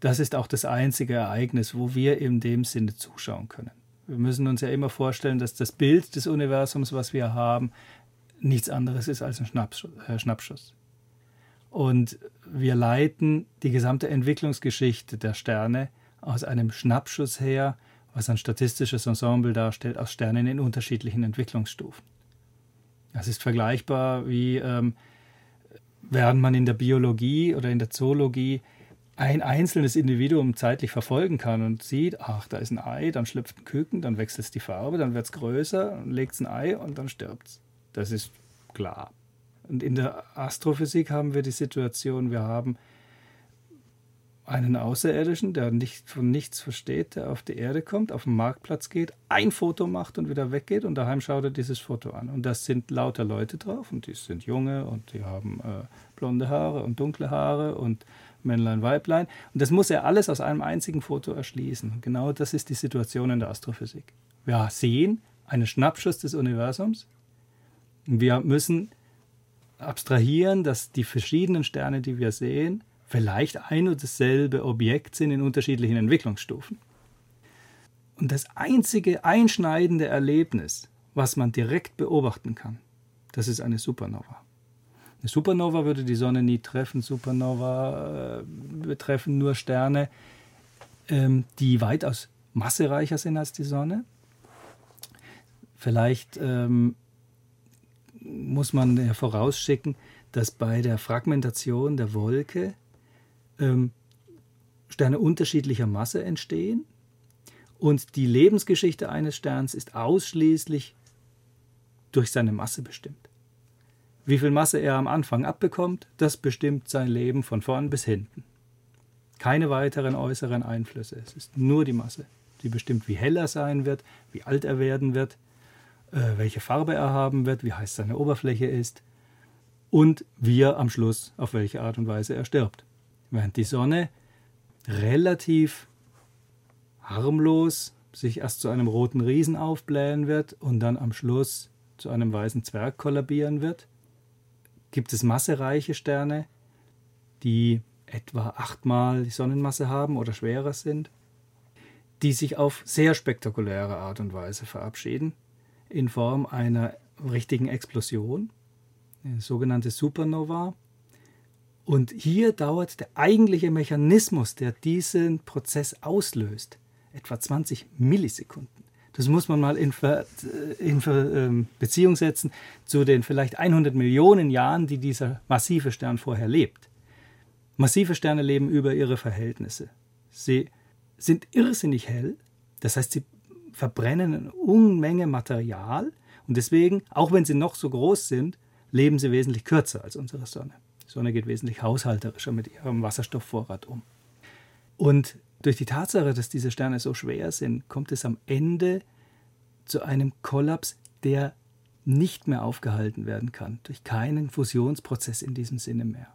Das ist auch das einzige Ereignis, wo wir in dem Sinne zuschauen können. Wir müssen uns ja immer vorstellen, dass das Bild des Universums, was wir haben, nichts anderes ist als ein äh, Schnappschuss. Und wir leiten die gesamte Entwicklungsgeschichte der Sterne aus einem Schnappschuss her, was ein statistisches Ensemble darstellt, aus Sternen in unterschiedlichen Entwicklungsstufen. Das ist vergleichbar wie ähm, während man in der Biologie oder in der Zoologie ein einzelnes Individuum zeitlich verfolgen kann und sieht, ach, da ist ein Ei, dann schlüpft ein Küken, dann wechselt es die Farbe, dann wird es größer, legt es ein Ei und dann stirbt es. Das ist klar. Und in der Astrophysik haben wir die Situation, wir haben einen Außerirdischen, der nicht, von nichts versteht, der auf die Erde kommt, auf den Marktplatz geht, ein Foto macht und wieder weggeht und daheim schaut er dieses Foto an. Und das sind lauter Leute drauf und die sind junge und die haben äh, blonde Haare und dunkle Haare und Männlein, Weiblein. Und das muss er alles aus einem einzigen Foto erschließen. Und genau das ist die Situation in der Astrophysik. Wir sehen einen Schnappschuss des Universums. Wir müssen abstrahieren, dass die verschiedenen Sterne, die wir sehen, vielleicht ein und dasselbe Objekt sind in unterschiedlichen Entwicklungsstufen. Und das einzige einschneidende Erlebnis, was man direkt beobachten kann, das ist eine Supernova. Eine Supernova würde die Sonne nie treffen. Supernova äh, betreffen nur Sterne, ähm, die weitaus massereicher sind als die Sonne. Vielleicht ähm, muss man ja vorausschicken, dass bei der Fragmentation der Wolke ähm, Sterne unterschiedlicher Masse entstehen und die Lebensgeschichte eines Sterns ist ausschließlich durch seine Masse bestimmt. Wie viel Masse er am Anfang abbekommt, das bestimmt sein Leben von vorn bis hinten. Keine weiteren äußeren Einflüsse. Es ist nur die Masse. Die bestimmt, wie hell er sein wird, wie alt er werden wird, äh, welche Farbe er haben wird, wie heiß seine Oberfläche ist und wie er am Schluss auf welche Art und Weise er stirbt. Während die Sonne relativ harmlos sich erst zu einem roten Riesen aufblähen wird und dann am Schluss zu einem weißen Zwerg kollabieren wird, gibt es massereiche Sterne, die etwa achtmal die Sonnenmasse haben oder schwerer sind, die sich auf sehr spektakuläre Art und Weise verabschieden, in Form einer richtigen Explosion, eine sogenannte Supernova. Und hier dauert der eigentliche Mechanismus, der diesen Prozess auslöst, etwa 20 Millisekunden. Das muss man mal in, Ver, in Ver, ähm, Beziehung setzen zu den vielleicht 100 Millionen Jahren, die dieser massive Stern vorher lebt. Massive Sterne leben über ihre Verhältnisse. Sie sind irrsinnig hell, das heißt, sie verbrennen eine Unmenge Material Und deswegen, auch wenn sie noch so groß sind, leben sie wesentlich kürzer als unsere Sonne. Die Sonne geht wesentlich haushalterischer mit ihrem Wasserstoffvorrat um. Und durch die Tatsache, dass diese Sterne so schwer sind, kommt es am Ende zu einem Kollaps, der nicht mehr aufgehalten werden kann, durch keinen Fusionsprozess in diesem Sinne mehr.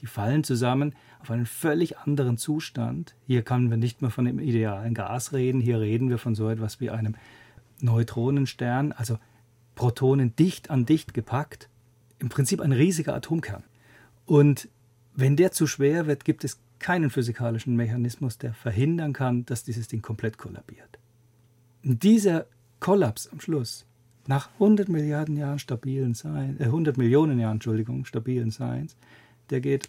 Die fallen zusammen auf einen völlig anderen Zustand. Hier können wir nicht mehr von dem idealen Gas reden, hier reden wir von so etwas wie einem Neutronenstern, also Protonen dicht an dicht gepackt, im Prinzip ein riesiger Atomkern. Und wenn der zu schwer wird, gibt es keinen physikalischen Mechanismus, der verhindern kann, dass dieses Ding komplett kollabiert. Dieser Kollaps am Schluss, nach 100 Milliarden Jahren stabilen Seins, äh 100 Millionen Jahren, Entschuldigung, stabilen Seins, der geht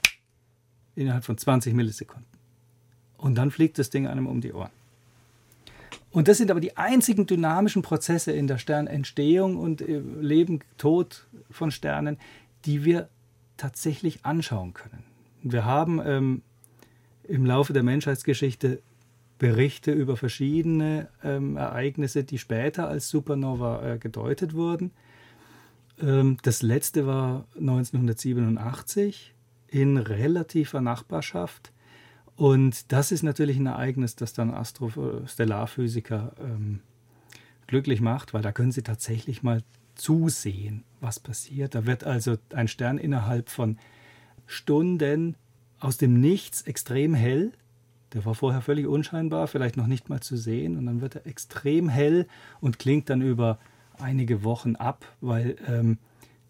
innerhalb von 20 Millisekunden. Und dann fliegt das Ding einem um die Ohren. Und das sind aber die einzigen dynamischen Prozesse in der Sternentstehung und äh, Leben, Tod von Sternen, die wir tatsächlich anschauen können. Wir haben ähm, im Laufe der Menschheitsgeschichte Berichte über verschiedene ähm, Ereignisse, die später als Supernova äh, gedeutet wurden. Ähm, das letzte war 1987 in relativer Nachbarschaft. Und das ist natürlich ein Ereignis, das dann Astrostellarphysiker ähm, glücklich macht, weil da können sie tatsächlich mal zusehen, was passiert. Da wird also ein Stern innerhalb von Stunden aus dem Nichts extrem hell. Der war vorher völlig unscheinbar, vielleicht noch nicht mal zu sehen. Und dann wird er extrem hell und klingt dann über einige Wochen ab, weil ähm,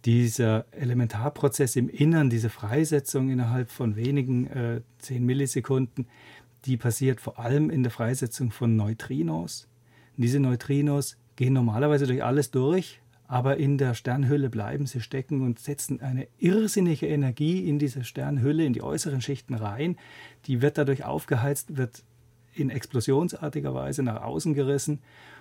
dieser Elementarprozess im Innern, diese Freisetzung innerhalb von wenigen äh, 10 Millisekunden, die passiert vor allem in der Freisetzung von Neutrinos. Und diese Neutrinos gehen normalerweise durch alles durch, aber in der Sternhülle bleiben sie stecken und setzen eine irrsinnige Energie in diese Sternhülle, in die äußeren Schichten rein. Die wird dadurch aufgeheizt, wird in explosionsartiger Weise nach außen gerissen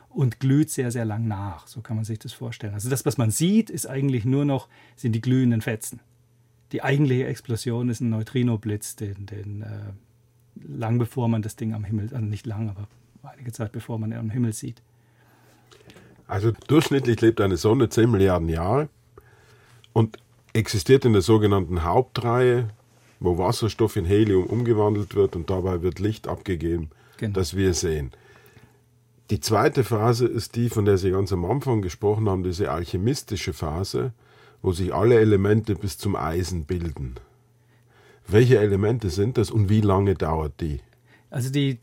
und glüht sehr, sehr lang nach. So kann man sich das vorstellen. Also das, was man sieht, ist eigentlich nur noch, sind die glühenden Fetzen. Die eigentliche Explosion ist ein Neutrinoblitz, den, den äh, lang bevor man das Ding am Himmel, also nicht lang, aber einige Zeit bevor man ihn am Himmel sieht. Also durchschnittlich lebt eine Sonne 10 Milliarden Jahre und existiert in der sogenannten Hauptreihe, wo Wasserstoff in Helium umgewandelt wird und dabei wird Licht abgegeben, genau. das wir sehen. Die zweite Phase ist die, von der Sie ganz am Anfang gesprochen haben, diese alchemistische Phase, wo sich alle Elemente bis zum Eisen bilden. Welche Elemente sind das und wie lange dauert die? Also die,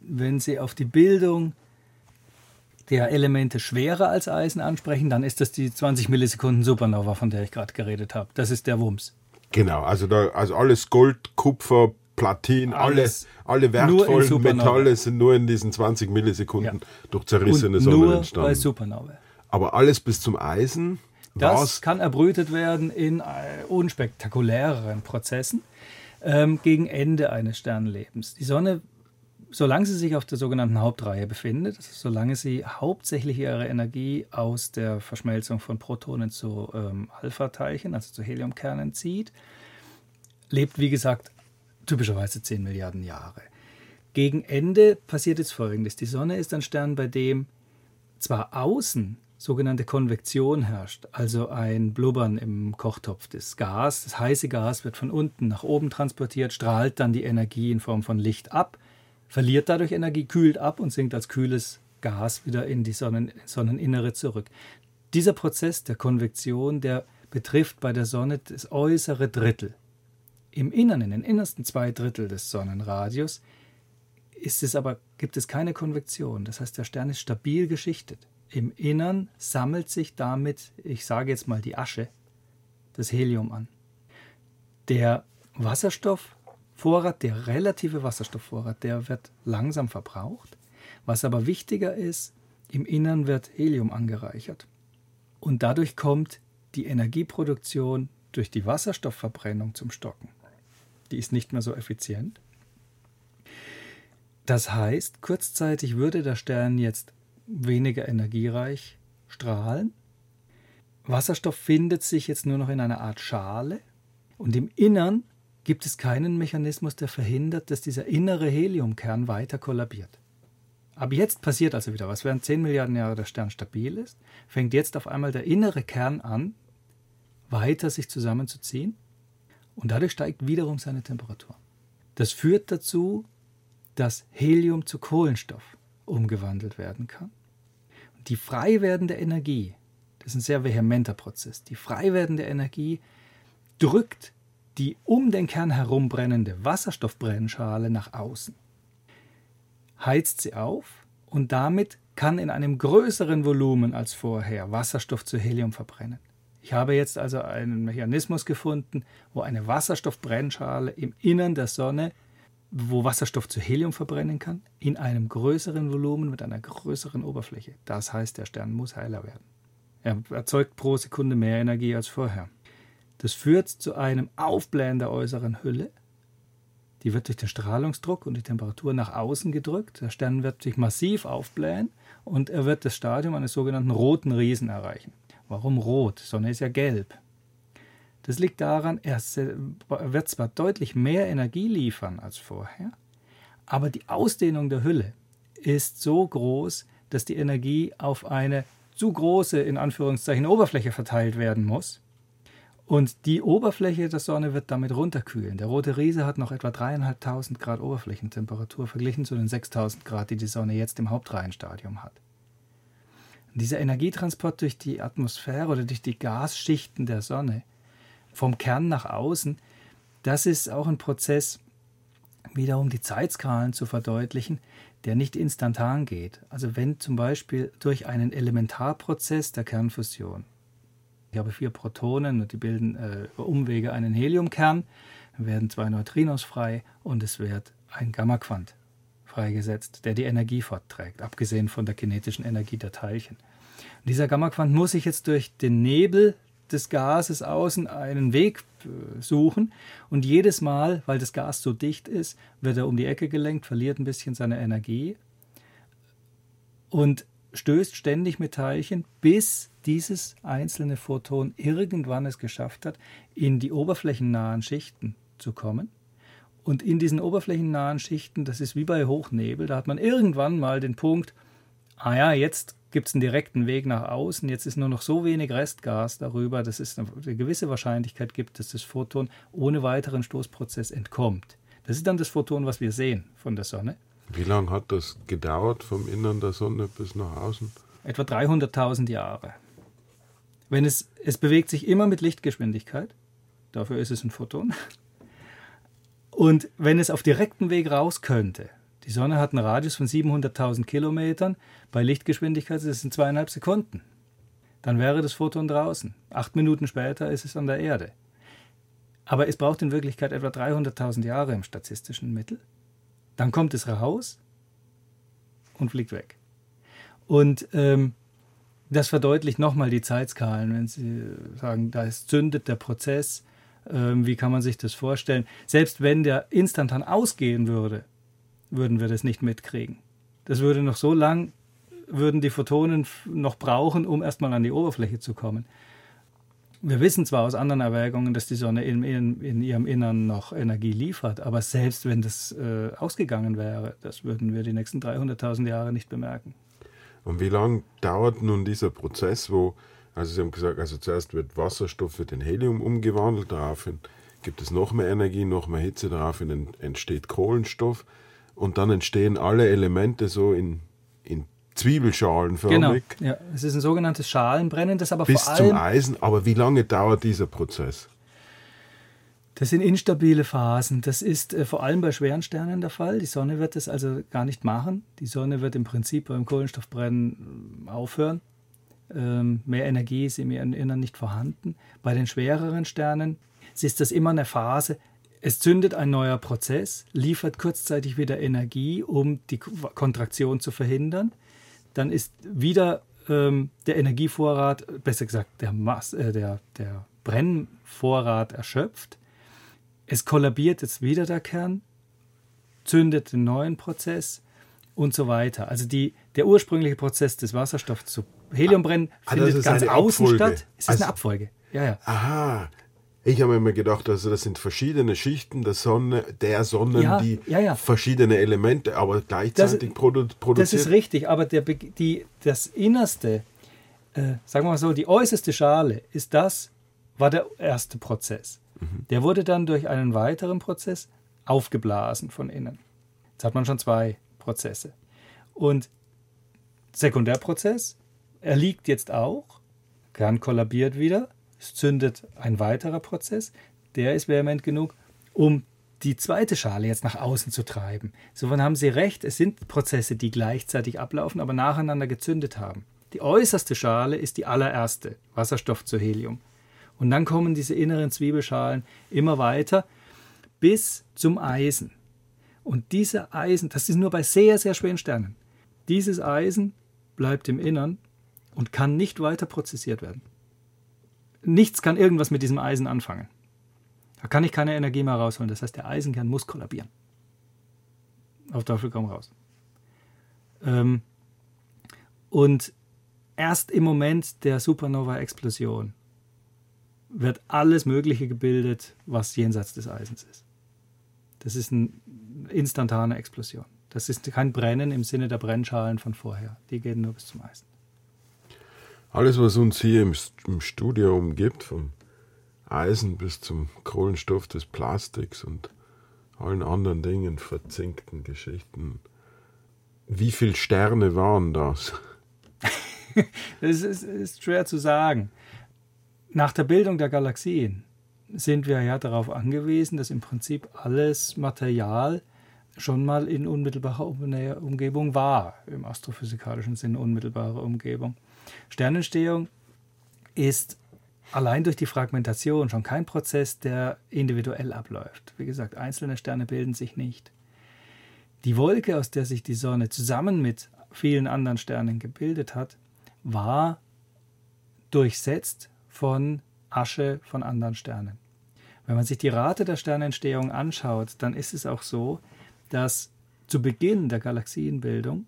wenn Sie auf die Bildung der Elemente schwerer als Eisen ansprechen, dann ist das die 20 Millisekunden Supernova, von der ich gerade geredet habe. Das ist der Wumms. Genau, also, da, also alles Gold, Kupfer, Platin, alles, alle, alle wertvollen Metalle sind nur in diesen 20 Millisekunden ja. durch zerrissene Sonne nur entstanden. Bei Supernova. Aber alles bis zum Eisen. Das kann erbrütet werden in äh, unspektakuläreren Prozessen ähm, gegen Ende eines Sternenlebens. Die Sonne, solange sie sich auf der sogenannten Hauptreihe befindet, also solange sie hauptsächlich ihre Energie aus der Verschmelzung von Protonen zu ähm, Alpha-Teilchen, also zu Heliumkernen zieht, lebt wie gesagt typischerweise 10 Milliarden Jahre. Gegen Ende passiert jetzt Folgendes. Die Sonne ist ein Stern, bei dem zwar außen sogenannte Konvektion herrscht, also ein Blubbern im Kochtopf. Das Gas, das heiße Gas wird von unten nach oben transportiert, strahlt dann die Energie in Form von Licht ab, verliert dadurch Energie, kühlt ab und sinkt als kühles Gas wieder in die Sonnen Sonneninnere zurück. Dieser Prozess der Konvektion, der betrifft bei der Sonne das äußere Drittel im Innern, in den innersten zwei Drittel des Sonnenradius, ist es aber, gibt es keine Konvektion. Das heißt, der Stern ist stabil geschichtet. Im Innern sammelt sich damit, ich sage jetzt mal die Asche, das Helium an. Der Wasserstoffvorrat, der relative Wasserstoffvorrat, der wird langsam verbraucht. Was aber wichtiger ist, im Innern wird Helium angereichert. Und dadurch kommt die Energieproduktion durch die Wasserstoffverbrennung zum Stocken die ist nicht mehr so effizient. Das heißt, kurzzeitig würde der Stern jetzt weniger energiereich strahlen. Wasserstoff findet sich jetzt nur noch in einer Art Schale und im Innern gibt es keinen Mechanismus, der verhindert, dass dieser innere Heliumkern weiter kollabiert. Aber jetzt passiert also wieder was. Während 10 Milliarden Jahre der Stern stabil ist, fängt jetzt auf einmal der innere Kern an, weiter sich zusammenzuziehen und dadurch steigt wiederum seine Temperatur. Das führt dazu, dass Helium zu Kohlenstoff umgewandelt werden kann. Und die frei werdende Energie, das ist ein sehr vehementer Prozess, die frei werdende Energie drückt die um den Kern herum brennende Wasserstoffbrennschale nach außen, heizt sie auf und damit kann in einem größeren Volumen als vorher Wasserstoff zu Helium verbrennen. Ich habe jetzt also einen Mechanismus gefunden, wo eine Wasserstoffbrennschale im Innern der Sonne, wo Wasserstoff zu Helium verbrennen kann, in einem größeren Volumen mit einer größeren Oberfläche. Das heißt, der Stern muss heiler werden. Er erzeugt pro Sekunde mehr Energie als vorher. Das führt zu einem Aufblähen der äußeren Hülle. Die wird durch den Strahlungsdruck und die Temperatur nach außen gedrückt. Der Stern wird sich massiv aufblähen und er wird das Stadium eines sogenannten roten Riesen erreichen. Warum rot? Sonne ist ja gelb. Das liegt daran, er wird zwar deutlich mehr Energie liefern als vorher, aber die Ausdehnung der Hülle ist so groß, dass die Energie auf eine zu große, in Anführungszeichen, Oberfläche verteilt werden muss. Und die Oberfläche der Sonne wird damit runterkühlen. Der rote Riese hat noch etwa dreieinhalbtausend Grad Oberflächentemperatur verglichen zu den 6000 Grad, die die Sonne jetzt im Hauptreihenstadium hat. Dieser Energietransport durch die Atmosphäre oder durch die Gasschichten der Sonne vom Kern nach außen, das ist auch ein Prozess, wiederum die Zeitskalen zu verdeutlichen, der nicht instantan geht. Also wenn zum Beispiel durch einen Elementarprozess der Kernfusion, ich habe vier Protonen und die bilden äh, über Umwege einen Heliumkern, dann werden zwei Neutrinos frei und es wird ein Gammaquant freigesetzt, der die Energie fortträgt, abgesehen von der kinetischen Energie der Teilchen. Und dieser Gammaquant muss sich jetzt durch den Nebel des Gases außen einen Weg äh, suchen und jedes Mal, weil das Gas so dicht ist, wird er um die Ecke gelenkt, verliert ein bisschen seine Energie und stößt ständig mit Teilchen, bis dieses einzelne Photon irgendwann es geschafft hat, in die oberflächennahen Schichten zu kommen und in diesen oberflächennahen Schichten, das ist wie bei Hochnebel, da hat man irgendwann mal den Punkt, ah ja, jetzt gibt es einen direkten Weg nach außen, jetzt ist nur noch so wenig Restgas darüber, dass es eine, gewisse Wahrscheinlichkeit gibt, dass das Photon ohne weiteren Stoßprozess entkommt. Das ist dann das Photon, was wir sehen von der Sonne. Wie lange hat das gedauert vom Innern der Sonne bis nach außen? Etwa 300.000 Jahre. Wenn es, es bewegt sich immer mit Lichtgeschwindigkeit, dafür ist es ein Photon, und wenn es auf direktem Weg raus könnte, die Sonne hat einen Radius von 700.000 Kilometern, bei Lichtgeschwindigkeit ist es in zweieinhalb Sekunden. Dann wäre das Photon draußen. Acht Minuten später ist es an der Erde. Aber es braucht in Wirklichkeit etwa 300.000 Jahre im statistischen Mittel. Dann kommt es raus und fliegt weg. Und ähm, das verdeutlicht nochmal die Zeitskalen, wenn Sie sagen, da ist zündet der Prozess, ähm, wie kann man sich das vorstellen? Selbst wenn der instantan ausgehen würde, würden wir das nicht mitkriegen. Das würde noch so lang, würden die Photonen noch brauchen, um erstmal an die Oberfläche zu kommen. Wir wissen zwar aus anderen Erwägungen, dass die Sonne in, in, in ihrem Innern noch Energie liefert, aber selbst wenn das äh, ausgegangen wäre, das würden wir die nächsten 300.000 Jahre nicht bemerken. Und wie lange dauert nun dieser Prozess, wo also Sie haben gesagt, also zuerst wird Wasserstoff für den Helium umgewandelt, daraufhin gibt es noch mehr Energie, noch mehr Hitze, daraufhin entsteht Kohlenstoff und dann entstehen alle Elemente so in, in Zwiebelschalenförmig. Genau, ja. Es ist ein sogenanntes Schalenbrennen, das aber bis vor allem... zum Eisen. Aber wie lange dauert dieser Prozess? Das sind instabile Phasen. Das ist äh, vor allem bei schweren Sternen der Fall. Die Sonne wird das also gar nicht machen. Die Sonne wird im Prinzip beim Kohlenstoffbrennen äh, aufhören. Ähm, mehr Energie ist im Innern nicht vorhanden. Bei den schwereren Sternen ist das immer eine Phase. Es zündet ein neuer Prozess, liefert kurzzeitig wieder Energie, um die Kontraktion zu verhindern. Dann ist wieder ähm, der Energievorrat, besser gesagt der, Mass, äh, der, der Brennvorrat erschöpft. Es kollabiert jetzt wieder der Kern, zündet den neuen Prozess und so weiter. Also die, der ursprüngliche Prozess des Wasserstoffs zu Heliumbrennen ah, findet ganz außen statt. Es ist also, eine Abfolge. Ja, ja. Aha. Ich habe immer gedacht, also das sind verschiedene Schichten der Sonne, der Sonnen, Ja, die ja, verschiedene Elemente, aber gleichzeitig produ produziert. Das ist richtig, aber der, die, das Innerste, äh, sagen wir mal so, die äußerste Schale ist das, war der erste Prozess. Der wurde dann durch einen weiteren Prozess aufgeblasen von innen. Jetzt hat man schon zwei Prozesse. Und Sekundärprozess, er liegt jetzt auch, dann kollabiert wieder, es zündet ein weiterer Prozess, der ist vehement genug, um die zweite Schale jetzt nach außen zu treiben. Insofern haben Sie recht, es sind Prozesse, die gleichzeitig ablaufen, aber nacheinander gezündet haben. Die äußerste Schale ist die allererste, Wasserstoff zu Helium. Und dann kommen diese inneren Zwiebelschalen immer weiter bis zum Eisen. Und diese Eisen, das ist nur bei sehr, sehr schweren Sternen. Dieses Eisen bleibt im Innern und kann nicht weiter prozessiert werden. Nichts kann irgendwas mit diesem Eisen anfangen. Da kann ich keine Energie mehr rausholen. Das heißt, der Eisenkern muss kollabieren. Auf Teufel komm raus. Ähm, und erst im Moment der Supernova-Explosion wird alles Mögliche gebildet, was jenseits des Eisens ist. Das ist eine instantane Explosion. Das ist kein Brennen im Sinne der Brennschalen von vorher. Die gehen nur bis zum Eisen. Alles, was uns hier im, im Studio umgibt, vom Eisen bis zum Kohlenstoff des Plastiks und allen anderen Dingen, verzinkten Geschichten. Wie viele Sterne waren das? Das ist, ist schwer zu sagen. Nach der Bildung der Galaxien sind wir ja darauf angewiesen, dass im Prinzip alles Material schon mal in unmittelbarer Umgebung war, im astrophysikalischen Sinne unmittelbare Umgebung. Sternentstehung ist allein durch die Fragmentation schon kein Prozess, der individuell abläuft. Wie gesagt, einzelne Sterne bilden sich nicht. Die Wolke, aus der sich die Sonne zusammen mit vielen anderen Sternen gebildet hat, war durchsetzt von Asche von anderen Sternen. Wenn man sich die Rate der Sternentstehung anschaut, dann ist es auch so, dass zu Beginn der Galaxienbildung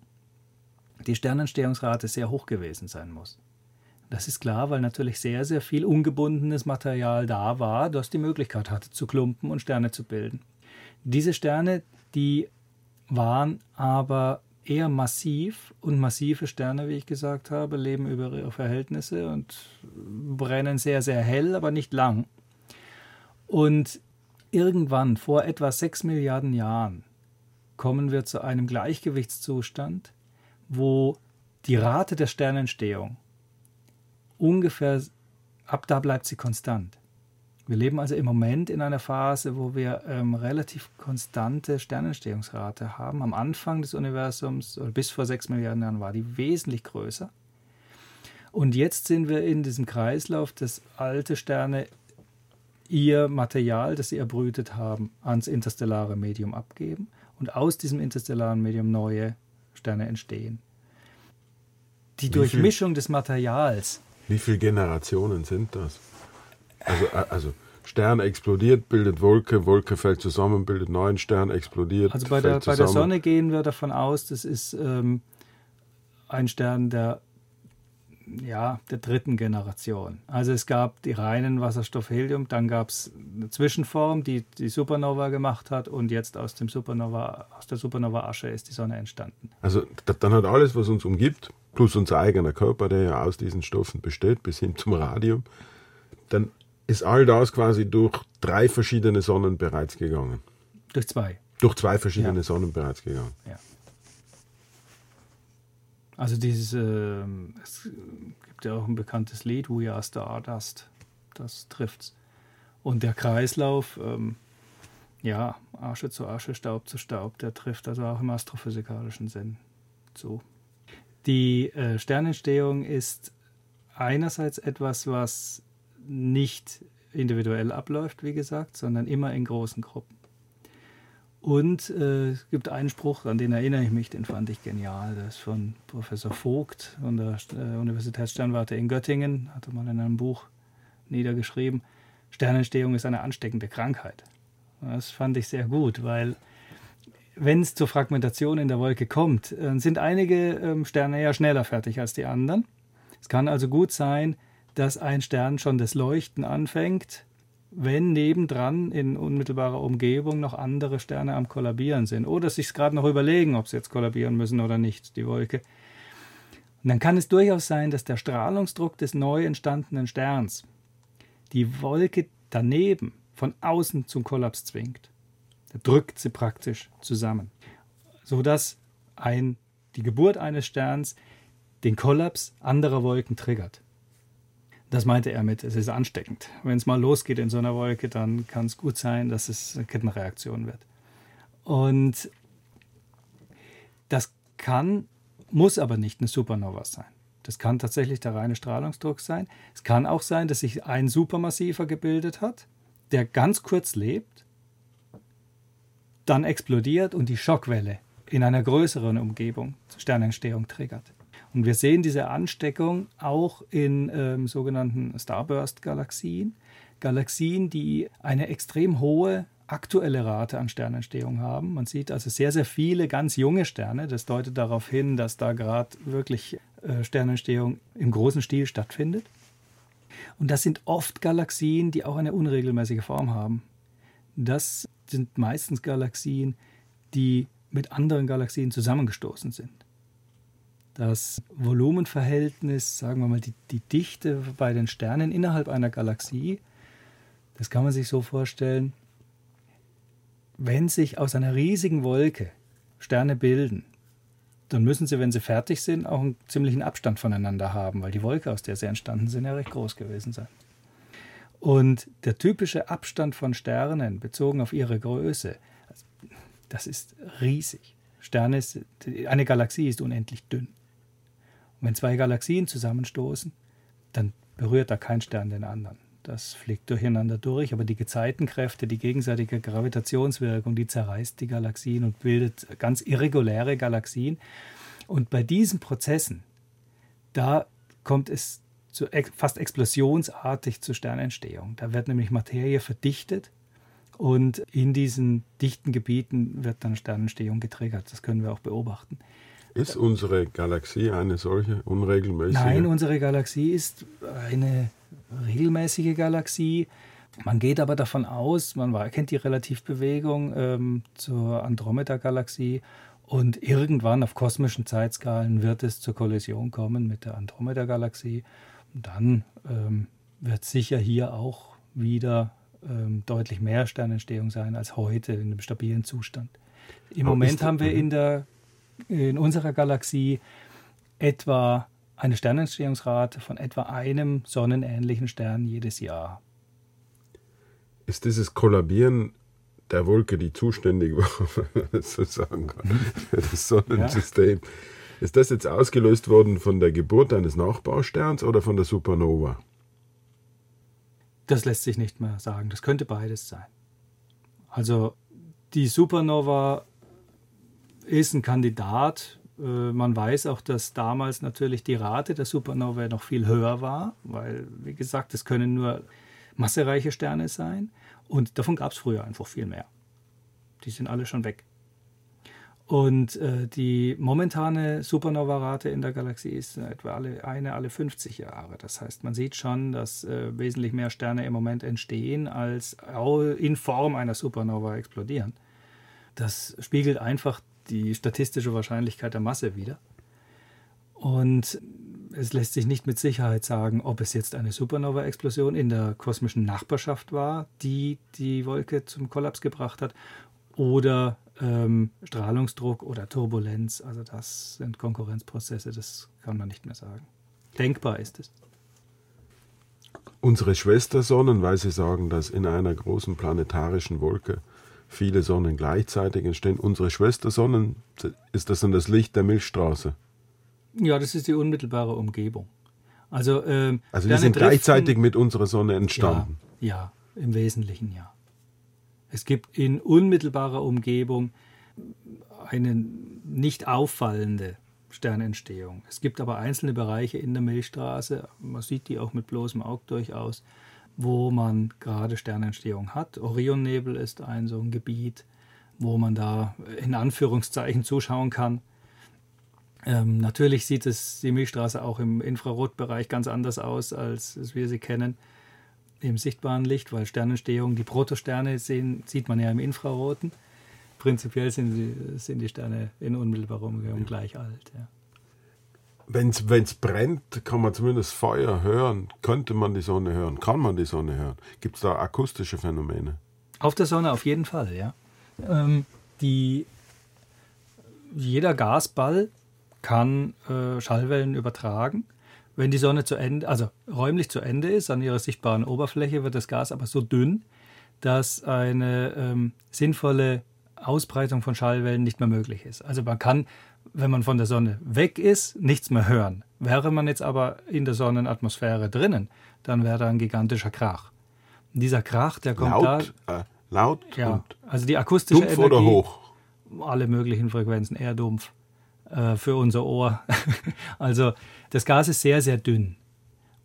die Sternentstehungsrate sehr hoch gewesen sein muss. Das ist klar, weil natürlich sehr, sehr viel ungebundenes Material da war, das die Möglichkeit hatte, zu klumpen und Sterne zu bilden. Diese Sterne, die waren aber eher massiv und massive Sterne, wie ich gesagt habe, leben über ihre Verhältnisse und brennen sehr, sehr hell, aber nicht lang. Und irgendwann, vor etwa sechs Milliarden Jahren, kommen wir zu einem Gleichgewichtszustand, wo die Rate der Sternentstehung ungefähr, ab da bleibt sie konstant. Wir leben also im Moment in einer Phase, wo wir ähm, relativ konstante Sternentstehungsrate haben. Am Anfang des Universums, oder bis vor sechs Milliarden Jahren, war die wesentlich größer. Und jetzt sind wir in diesem Kreislauf, dass alte Sterne ihr Material, das sie erbrütet haben, ans interstellare Medium abgeben und aus diesem interstellaren Medium neue Sterne entstehen. Die Durchmischung des Materials Wie viele Generationen sind das? Also, äh, also Stern explodiert, bildet Wolke, Wolke fällt zusammen, bildet neuen Stern, explodiert, Also bei der, bei der Sonne gehen wir davon aus, das ist ähm, ein Stern der, ja, der dritten Generation. Also es gab die reinen Wasserstoff-Helium, dann gab es eine Zwischenform, die die Supernova gemacht hat und jetzt aus, dem Supernova, aus der Supernova-Asche ist die Sonne entstanden. Also da- dann hat alles, was uns umgibt, plus unser eigener Körper, der ja aus diesen Stoffen besteht, bis hin zum Radium, dann ist all das quasi durch drei verschiedene Sonnen bereits gegangen. Durch zwei. Durch zwei verschiedene Ja. Sonnen bereits gegangen. Also dieses, ähm, es gibt ja auch ein bekanntes Lied, We Are Stardust, das trifft's. Und der Kreislauf, ähm, ja, Asche zu Asche, Staub zu Staub, der trifft also auch im astrophysikalischen Sinn zu. Die äh, Sternentstehung ist einerseits etwas, was nicht individuell abläuft, wie gesagt, sondern immer in großen Gruppen. Und äh, es gibt einen Spruch, an den erinnere ich mich, den fand ich genial. Der ist von Professor Vogt von der äh, Universitätssternwarte in Göttingen, hatte mal in einem Buch niedergeschrieben. Sternentstehung ist eine ansteckende Krankheit. Das fand ich sehr gut, weil wenn es zur Fragmentation in der Wolke kommt, äh, sind einige ähm, Sterne ja schneller fertig als die anderen. Es kann also gut sein, dass ein Stern schon das Leuchten anfängt wenn nebendran in unmittelbarer Umgebung noch andere Sterne am Kollabieren sind oder sich gerade noch überlegen, ob sie jetzt kollabieren müssen oder nicht, die Wolke. Und dann kann es durchaus sein, dass der Strahlungsdruck des neu entstandenen Sterns die Wolke daneben von außen zum Kollaps zwingt. Der drückt sie praktisch zusammen, sodass ein, die Geburt eines Sterns den Kollaps anderer Wolken triggert. Das meinte er mit, es ist ansteckend. Wenn es mal losgeht in so einer Wolke, dann kann es gut sein, dass es eine Kettenreaktion wird. Und das kann, muss aber nicht eine Supernova sein. Das kann tatsächlich der reine Strahlungsdruck sein. Es kann auch sein, dass sich ein Supermassiver gebildet hat, der ganz kurz lebt, dann explodiert und die Schockwelle in einer größeren Umgebung Sternentstehung triggert. Und wir sehen diese Ansteckung auch in ähm, sogenannten Starburst-Galaxien. Galaxien, die eine extrem hohe aktuelle Rate an Sternentstehung haben. Man sieht also sehr, sehr viele ganz junge Sterne. Das deutet darauf hin, dass da gerade wirklich äh, Sternentstehung im großen Stil stattfindet. Und das sind oft Galaxien, die auch eine unregelmäßige Form haben. Das sind meistens Galaxien, die mit anderen Galaxien zusammengestoßen sind das Volumenverhältnis, sagen wir mal, die, die Dichte bei den Sternen innerhalb einer Galaxie, das kann man sich so vorstellen, wenn sich aus einer riesigen Wolke Sterne bilden, dann müssen sie, wenn sie fertig sind, auch einen ziemlichen Abstand voneinander haben, weil die Wolke, aus der sie entstanden sind, ja recht groß gewesen sein. Und der typische Abstand von Sternen bezogen auf ihre Größe, das ist riesig. Sterne, eine Galaxie ist unendlich dünn. Wenn zwei Galaxien zusammenstoßen, dann berührt da kein Stern den anderen. Das fliegt durcheinander durch, aber die Gezeitenkräfte, die gegenseitige Gravitationswirkung, die zerreißt die Galaxien und bildet ganz irreguläre Galaxien. Und bei diesen Prozessen, da kommt es zu, fast explosionsartig zur Sternentstehung. Da wird nämlich Materie verdichtet und in diesen dichten Gebieten wird dann Sternentstehung getriggert. Das können wir auch beobachten. Ist unsere Galaxie eine solche unregelmäßige? Nein, unsere Galaxie ist eine regelmäßige Galaxie. Man geht aber davon aus, man kennt die Relativbewegung ähm, zur Andromeda-Galaxie und irgendwann auf kosmischen Zeitskalen wird es zur Kollision kommen mit der Andromeda-Galaxie. Dann ähm, wird sicher hier auch wieder ähm, deutlich mehr Sternentstehung sein als heute in einem stabilen Zustand. Im aber Moment haben wir in der in unserer Galaxie etwa eine Sternentstehungsrate von etwa einem sonnenähnlichen Stern jedes Jahr. Ist dieses Kollabieren der Wolke, die zuständig war, wenn man das so sagen kann, für das Sonnensystem, ja. ist das jetzt ausgelöst worden von der Geburt eines Nachbarsterns oder von der Supernova? Das lässt sich nicht mehr sagen. Das könnte beides sein. Also die Supernova ist ein Kandidat. Äh, man weiß auch, dass damals natürlich die Rate der Supernova noch viel höher war, weil, wie gesagt, es können nur massereiche Sterne sein. Und davon gab es früher einfach viel mehr. Die sind alle schon weg. Und äh, die momentane Supernova-Rate in der Galaxie ist etwa alle, eine alle 50 Jahre. Das heißt, man sieht schon, dass äh, wesentlich mehr Sterne im Moment entstehen, als in Form einer Supernova explodieren. Das spiegelt einfach die statistische Wahrscheinlichkeit der Masse wieder. Und es lässt sich nicht mit Sicherheit sagen, ob es jetzt eine Supernova-Explosion in der kosmischen Nachbarschaft war, die die Wolke zum Kollaps gebracht hat, oder ähm, Strahlungsdruck oder Turbulenz. Also das sind Konkurrenzprozesse, das kann man nicht mehr sagen. Denkbar ist es. Unsere Schwestersonnen, weil Sie sagen, dass in einer großen planetarischen Wolke viele Sonnen gleichzeitig entstehen. Unsere Schwestersonnen, ist das dann das Licht der Milchstraße? Ja, das ist die unmittelbare Umgebung. Also, ähm, also die sind gleichzeitig mit unserer Sonne entstanden? Ja, ja, im Wesentlichen ja. Es gibt in unmittelbarer Umgebung eine nicht auffallende Sternentstehung. Es gibt aber einzelne Bereiche in der Milchstraße, man sieht die auch mit bloßem Auge durchaus, wo man gerade Sternentstehung hat. Orionnebel ist ein so ein Gebiet, wo man da in Anführungszeichen zuschauen kann. Ähm, natürlich sieht es die Milchstraße auch im Infrarotbereich ganz anders aus, als, wir sie kennen. im sichtbaren Licht, weil Sternentstehung, die Protosterne sehen, sieht man ja im Infraroten. Prinzipiell sind, sie, sind die Sterne in unmittelbarer Umgebung ja. gleich alt. Ja. Wenn es brennt, kann man zumindest Feuer hören. Könnte man die Sonne hören? Kann man die Sonne hören? Gibt es da akustische Phänomene? Auf der Sonne auf jeden Fall, ja. Ähm, die, jeder Gasball kann äh, Schallwellen übertragen. Wenn die Sonne zu Ende, also räumlich zu Ende ist, an ihrer sichtbaren Oberfläche wird das Gas aber so dünn, dass eine ähm, sinnvolle Ausbreitung von Schallwellen nicht mehr möglich ist. Also man kann, wenn man von der Sonne weg ist, nichts mehr hören. Wäre man jetzt aber in der Sonnenatmosphäre drinnen, dann wäre da ein gigantischer Krach. Und dieser Krach, der kommt laut, da. Äh, laut ja, also die akustische dumpf Energie, oder hoch? Alle möglichen Frequenzen, eher dumpf äh, für unser Ohr. also das Gas ist sehr, sehr dünn.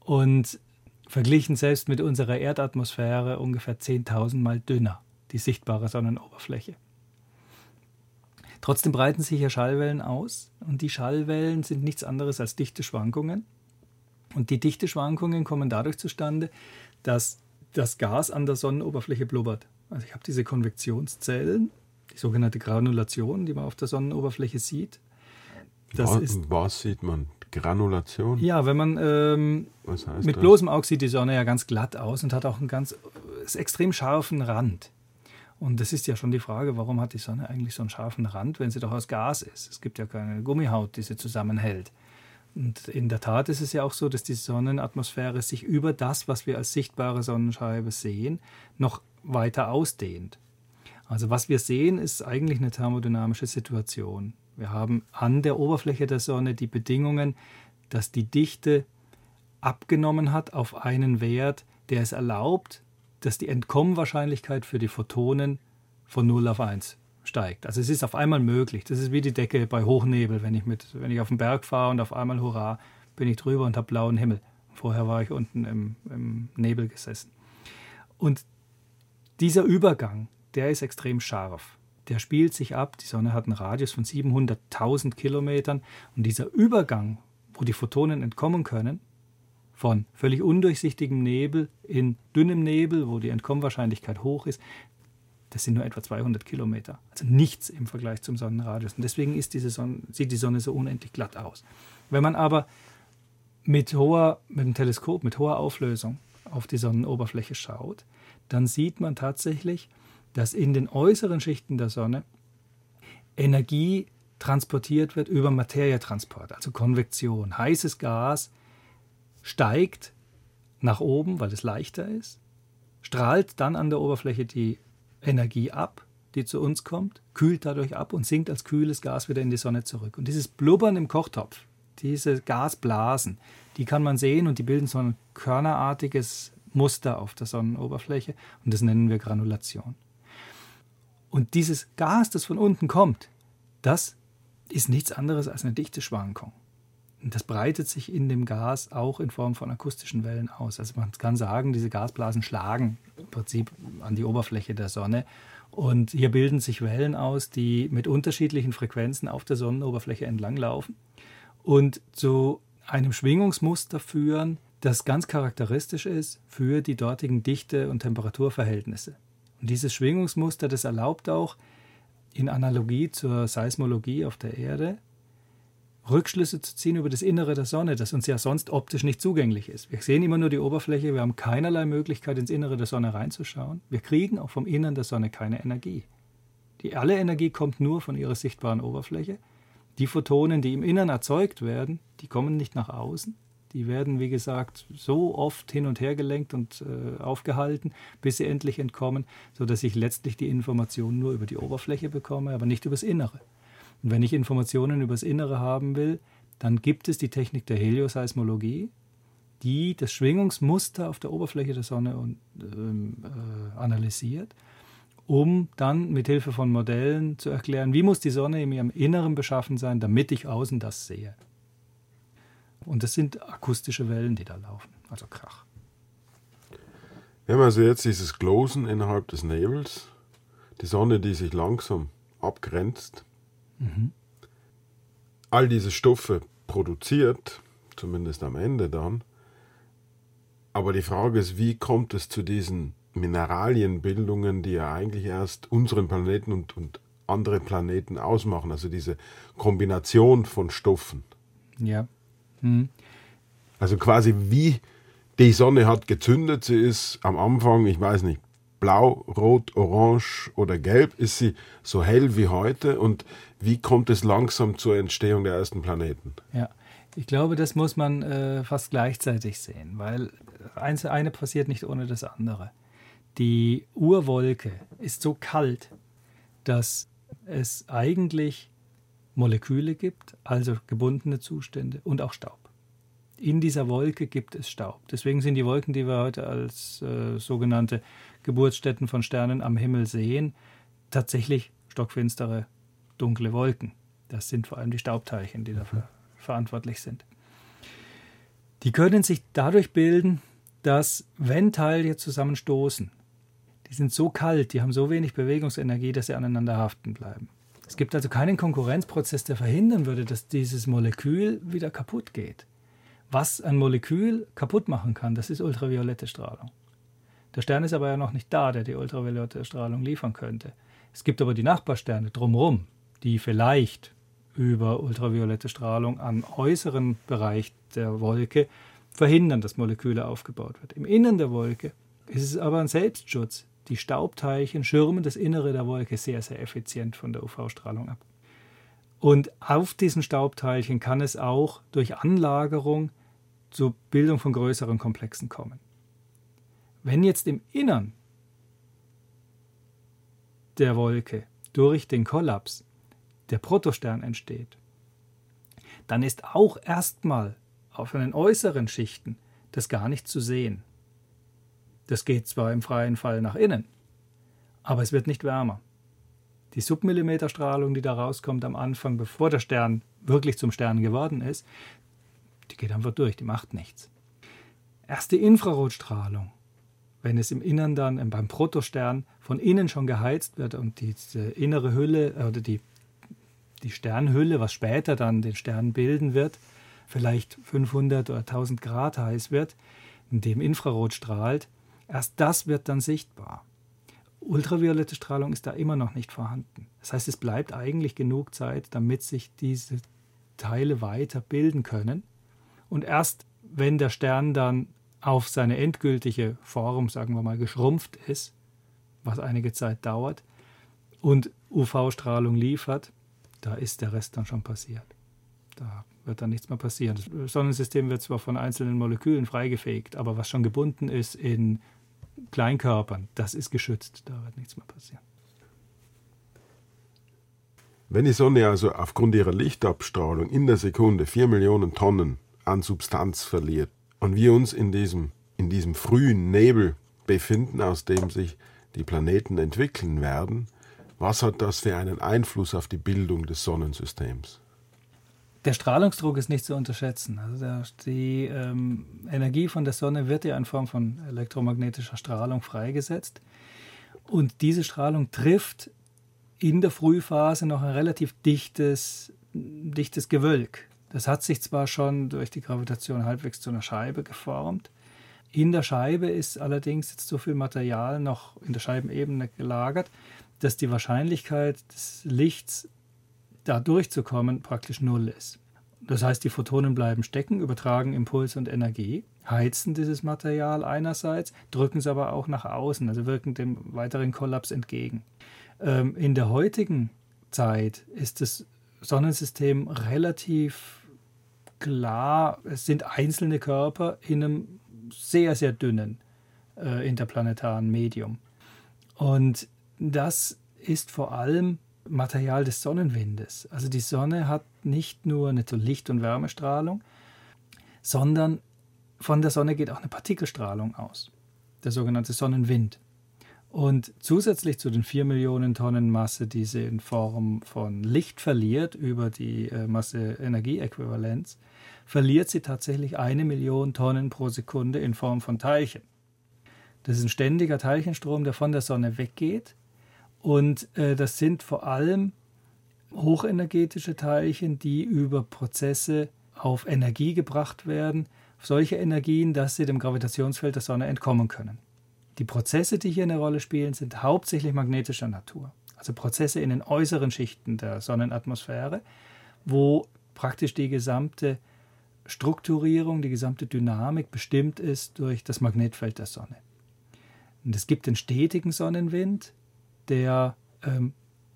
Und verglichen selbst mit unserer Erdatmosphäre ungefähr 10.000 Mal dünner, die sichtbare Sonnenoberfläche. Trotzdem breiten sich ja Schallwellen aus und die Schallwellen sind nichts anderes als Dichteschwankungen. Und die Dichteschwankungen kommen dadurch zustande, dass das Gas an der Sonnenoberfläche blubbert. Also ich habe diese Konvektionszellen, die sogenannte Granulation, die man auf der Sonnenoberfläche sieht. Das was, was sieht man? Granulation? Ja, wenn man ähm, mit das? bloßem Auge sieht die Sonne ja ganz glatt aus und hat auch einen ganz extrem scharfen Rand. Und das ist ja schon die Frage, warum hat die Sonne eigentlich so einen scharfen Rand, wenn sie doch aus Gas ist? Es gibt ja keine Gummihaut, die sie zusammenhält. Und in der Tat ist es ja auch so, dass die Sonnenatmosphäre sich über das, was wir als sichtbare Sonnenscheibe sehen, noch weiter ausdehnt. Also was wir sehen, ist eigentlich eine thermodynamische Situation. Wir haben an der Oberfläche der Sonne die Bedingungen, dass die Dichte abgenommen hat auf einen Wert, der es erlaubt, dass die Entkommenwahrscheinlichkeit für die Photonen von 0 auf 1 steigt. Also es ist auf einmal möglich. Das ist wie die Decke bei Hochnebel, wenn ich, mit, wenn ich auf den Berg fahre und auf einmal, hurra, bin ich drüber und habe blauen Himmel. Vorher war ich unten im, im Nebel gesessen. Und dieser Übergang, der ist extrem scharf der spielt sich ab. Die Sonne hat einen Radius von 700.000 Kilometern und dieser Übergang, wo die Photonen entkommen können, von völlig undurchsichtigem Nebel in dünnem Nebel, wo die Entkommenwahrscheinlichkeit hoch ist, das sind nur etwa 200 Kilometer. Also nichts im Vergleich zum Sonnenradius. Und deswegen Sonne, sieht die Sonne so unendlich glatt aus. Wenn man aber mit, hoher, mit dem Teleskop, mit hoher Auflösung auf die Sonnenoberfläche schaut, dann sieht man tatsächlich, dass in den äußeren Schichten der Sonne Energie transportiert wird über Materietransport, also Konvektion. Heißes Gas steigt nach oben, weil es leichter ist, strahlt dann an der Oberfläche die Energie ab, die zu uns kommt, kühlt dadurch ab und sinkt als kühles Gas wieder in die Sonne zurück. Und dieses Blubbern im Kochtopf, diese Gasblasen, die kann man sehen und die bilden so ein körnerartiges Muster auf der Sonnenoberfläche und das nennen wir Granulation. Und dieses Gas, das von unten kommt, das ist nichts anderes als eine Dichteschwankung. Und das breitet sich in dem Gas auch in Form von akustischen Wellen aus. Also man kann sagen, diese Gasblasen schlagen im Prinzip an die Oberfläche der Sonne. Und hier bilden sich Wellen aus, die mit unterschiedlichen Frequenzen auf der Sonnenoberfläche entlanglaufen und zu einem Schwingungsmuster führen, das ganz charakteristisch ist für die dortigen Dichte- und Temperaturverhältnisse. Und dieses Schwingungsmuster, das erlaubt auch in Analogie zur Seismologie auf der Erde, Rückschlüsse zu ziehen über das Innere der Sonne, das uns ja sonst optisch nicht zugänglich ist. Wir sehen immer nur die Oberfläche, wir haben keinerlei Möglichkeit, ins Innere der Sonne reinzuschauen. Wir kriegen auch vom Innern der Sonne keine Energie. Die, alle Energie kommt nur von ihrer sichtbaren Oberfläche. Die Photonen, die im Innern erzeugt werden, die kommen nicht nach außen. Die werden, wie gesagt, so oft hin und her gelenkt und äh, aufgehalten, bis sie endlich entkommen, sodass ich letztlich die Informationen nur über die Oberfläche bekomme, aber nicht übers Innere. Und wenn ich Informationen übers Innere haben will, dann gibt es die Technik der Helioseismologie, die das Schwingungsmuster auf der Oberfläche der Sonne und, ähm, äh, analysiert, um dann mit Hilfe von Modellen zu erklären, wie muss die Sonne in ihrem Inneren beschaffen sein, damit ich außen das sehe. Und das sind akustische Wellen, die da laufen, also Krach. Wir haben also jetzt dieses Glosen innerhalb des Nebels, die Sonne, die sich langsam abgrenzt, mhm. all diese Stoffe produziert, zumindest am Ende dann, Aber die Frage ist, wie kommt es zu diesen Mineralienbildungen, die ja eigentlich erst unseren Planeten und, und andere Planeten ausmachen, also diese Kombination von Stoffen. Ja. Hm. Also quasi wie die Sonne hat gezündet, sie ist am Anfang, ich weiß nicht, blau, rot, orange oder gelb, ist sie so hell wie heute und wie kommt es langsam zur Entstehung der ersten Planeten? Ja, ich glaube, das muss man äh, fast gleichzeitig sehen, weil eins, eine passiert nicht ohne das andere. Die Urwolke ist so kalt, dass es eigentlich Moleküle gibt, also gebundene Zustände und auch Staub. In dieser Wolke gibt es Staub. Deswegen sind die Wolken, die wir heute als äh, sogenannte Geburtsstätten von Sternen am Himmel sehen, tatsächlich stockfinstere, dunkle Wolken. Das sind vor allem die Staubteilchen, die dafür verantwortlich sind. Die können sich dadurch bilden, dass wenn Teile zusammenstoßen, die sind so kalt, die haben so wenig Bewegungsenergie, dass sie aneinander haften bleiben. Es gibt also keinen Konkurrenzprozess, der verhindern würde, dass dieses Molekül wieder kaputt geht. Was ein Molekül kaputt machen kann, das ist ultraviolette Strahlung. Der Stern ist aber ja noch nicht da, der die ultraviolette Strahlung liefern könnte. Es gibt aber die Nachbarsterne drumherum, die vielleicht über ultraviolette Strahlung am äußeren Bereich der Wolke verhindern, dass Moleküle aufgebaut werden. Im Innern der Wolke ist es aber ein Selbstschutz. Die Staubteilchen schirmen das Innere der Wolke sehr, sehr effizient von der UV-Strahlung ab. Und auf diesen Staubteilchen kann es auch durch Anlagerung zur Bildung von größeren Komplexen kommen. Wenn jetzt im Innern der Wolke durch den Kollaps der Protostern entsteht, dann ist auch erstmal auf den äußeren Schichten das gar nicht zu sehen. Das geht zwar im freien Fall nach innen, aber es wird nicht wärmer. Die Submillimeterstrahlung, die da rauskommt am Anfang, bevor der Stern wirklich zum Stern geworden ist, die geht einfach durch, die macht nichts. Erst die Infrarotstrahlung, wenn es im Innern dann beim Protostern von innen schon geheizt wird und die innere Hülle oder die, die Sternhülle, was später dann den Stern bilden wird, vielleicht 500 oder 1000 Grad heiß wird, in dem Infrarot strahlt, erst das wird dann sichtbar. Ultraviolette Strahlung ist da immer noch nicht vorhanden. Das heißt, es bleibt eigentlich genug Zeit, damit sich diese Teile weiter bilden können. Und erst wenn der Stern dann auf seine endgültige Form, sagen wir mal, geschrumpft ist, was einige Zeit dauert, und UV-Strahlung liefert, da ist der Rest dann schon passiert. Da wird dann nichts mehr passieren. Das Sonnensystem wird zwar von einzelnen Molekülen freigefegt, aber was schon gebunden ist in Kleinkörpern, das ist geschützt. Da wird nichts mehr passieren. Wenn die Sonne also aufgrund ihrer Lichtabstrahlung in der Sekunde 4 Millionen Tonnen an Substanz verliert und wir uns in diesem, in diesem frühen Nebel befinden, aus dem sich die Planeten entwickeln werden, was hat das für einen Einfluss auf die Bildung des Sonnensystems? Der Strahlungsdruck ist nicht zu unterschätzen. Also die ähm, Energie von der Sonne wird ja in Form von elektromagnetischer Strahlung freigesetzt. Und diese Strahlung trifft in der Frühphase noch ein relativ dichtes, dichtes Gewölk. Das hat sich zwar schon durch die Gravitation halbwegs zu einer Scheibe geformt. In der Scheibe ist allerdings jetzt so viel Material noch in der Scheibenebene gelagert, dass die Wahrscheinlichkeit des Lichts da durchzukommen praktisch null ist. Das heißt, die Photonen bleiben stecken, übertragen Impuls und Energie, heizen dieses Material einerseits, drücken es aber auch nach außen, also wirken dem weiteren Kollaps entgegen. Ähm, in der heutigen Zeit ist das Sonnensystem relativ klar, es sind einzelne Körper in einem sehr, sehr dünnen äh, interplanetaren Medium. Und das ist vor allem Material des Sonnenwindes. Also die Sonne hat nicht nur eine Licht- und Wärmestrahlung, sondern von der Sonne geht auch eine Partikelstrahlung aus, der sogenannte Sonnenwind. Und zusätzlich zu den 4 Millionen Tonnen Masse, die sie in Form von Licht verliert über die äh, Masse-Energie-Äquivalenz, verliert sie tatsächlich eine Million Tonnen pro Sekunde in Form von Teilchen. Das ist ein ständiger Teilchenstrom, der von der Sonne weggeht und äh, das sind vor allem hochenergetische Teilchen, die über Prozesse auf Energie gebracht werden, solche Energien, dass sie dem Gravitationsfeld der Sonne entkommen können. Die Prozesse, die hier eine Rolle spielen, sind hauptsächlich magnetischer Natur. Also Prozesse in den äußeren Schichten der Sonnenatmosphäre, wo praktisch die gesamte Strukturierung, die gesamte Dynamik bestimmt ist durch das Magnetfeld der Sonne. Und es gibt den stetigen Sonnenwind, der ähm,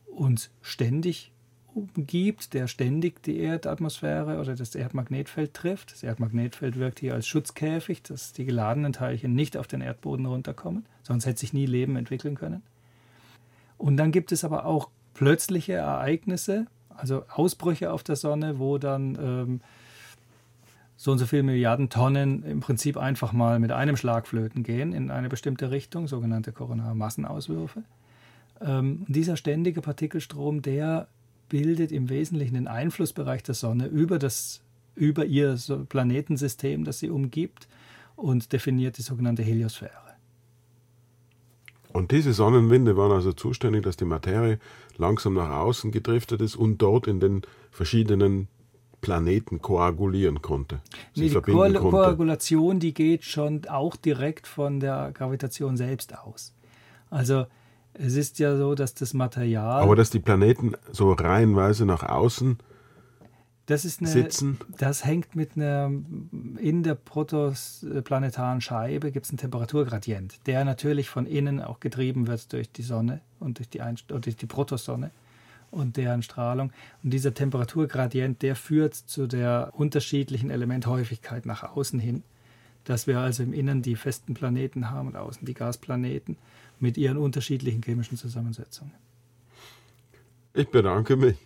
uns ständig umgibt, der ständig die Erdatmosphäre oder das Erdmagnetfeld trifft. Das Erdmagnetfeld wirkt hier als Schutzkäfig, dass die geladenen Teilchen nicht auf den Erdboden runterkommen, sonst hätte sich nie Leben entwickeln können. Und dann gibt es aber auch plötzliche Ereignisse, also Ausbrüche auf der Sonne, wo dann ähm, so und so viele Milliarden Tonnen im Prinzip einfach mal mit einem Schlag flöten gehen in eine bestimmte Richtung, sogenannte koronare Massenauswürfe. Ähm, dieser ständige Partikelstrom, der bildet im Wesentlichen den Einflussbereich der Sonne über, das, über ihr Planetensystem, das sie umgibt und definiert die sogenannte Heliosphäre. Und diese Sonnenwinde waren also zuständig, dass die Materie langsam nach außen gedriftet ist und dort in den verschiedenen Planeten koagulieren konnte. Nee, die Ko konnte. Koagulation, die geht schon auch direkt von der Gravitation selbst aus. Also es ist ja so, dass das Material. Aber dass die Planeten so reihenweise nach außen das ist eine, sitzen. Das hängt mit einer, in der protoplanetaren Scheibe gibt es einen Temperaturgradient, der natürlich von innen auch getrieben wird durch die Sonne und durch die, Einst durch die Protosonne und deren Strahlung. Und dieser Temperaturgradient, der führt zu der unterschiedlichen Elementhäufigkeit nach außen hin, dass wir also im Innern die festen Planeten haben und außen die Gasplaneten mit ihren unterschiedlichen chemischen Zusammensetzungen. Ich bedanke mich.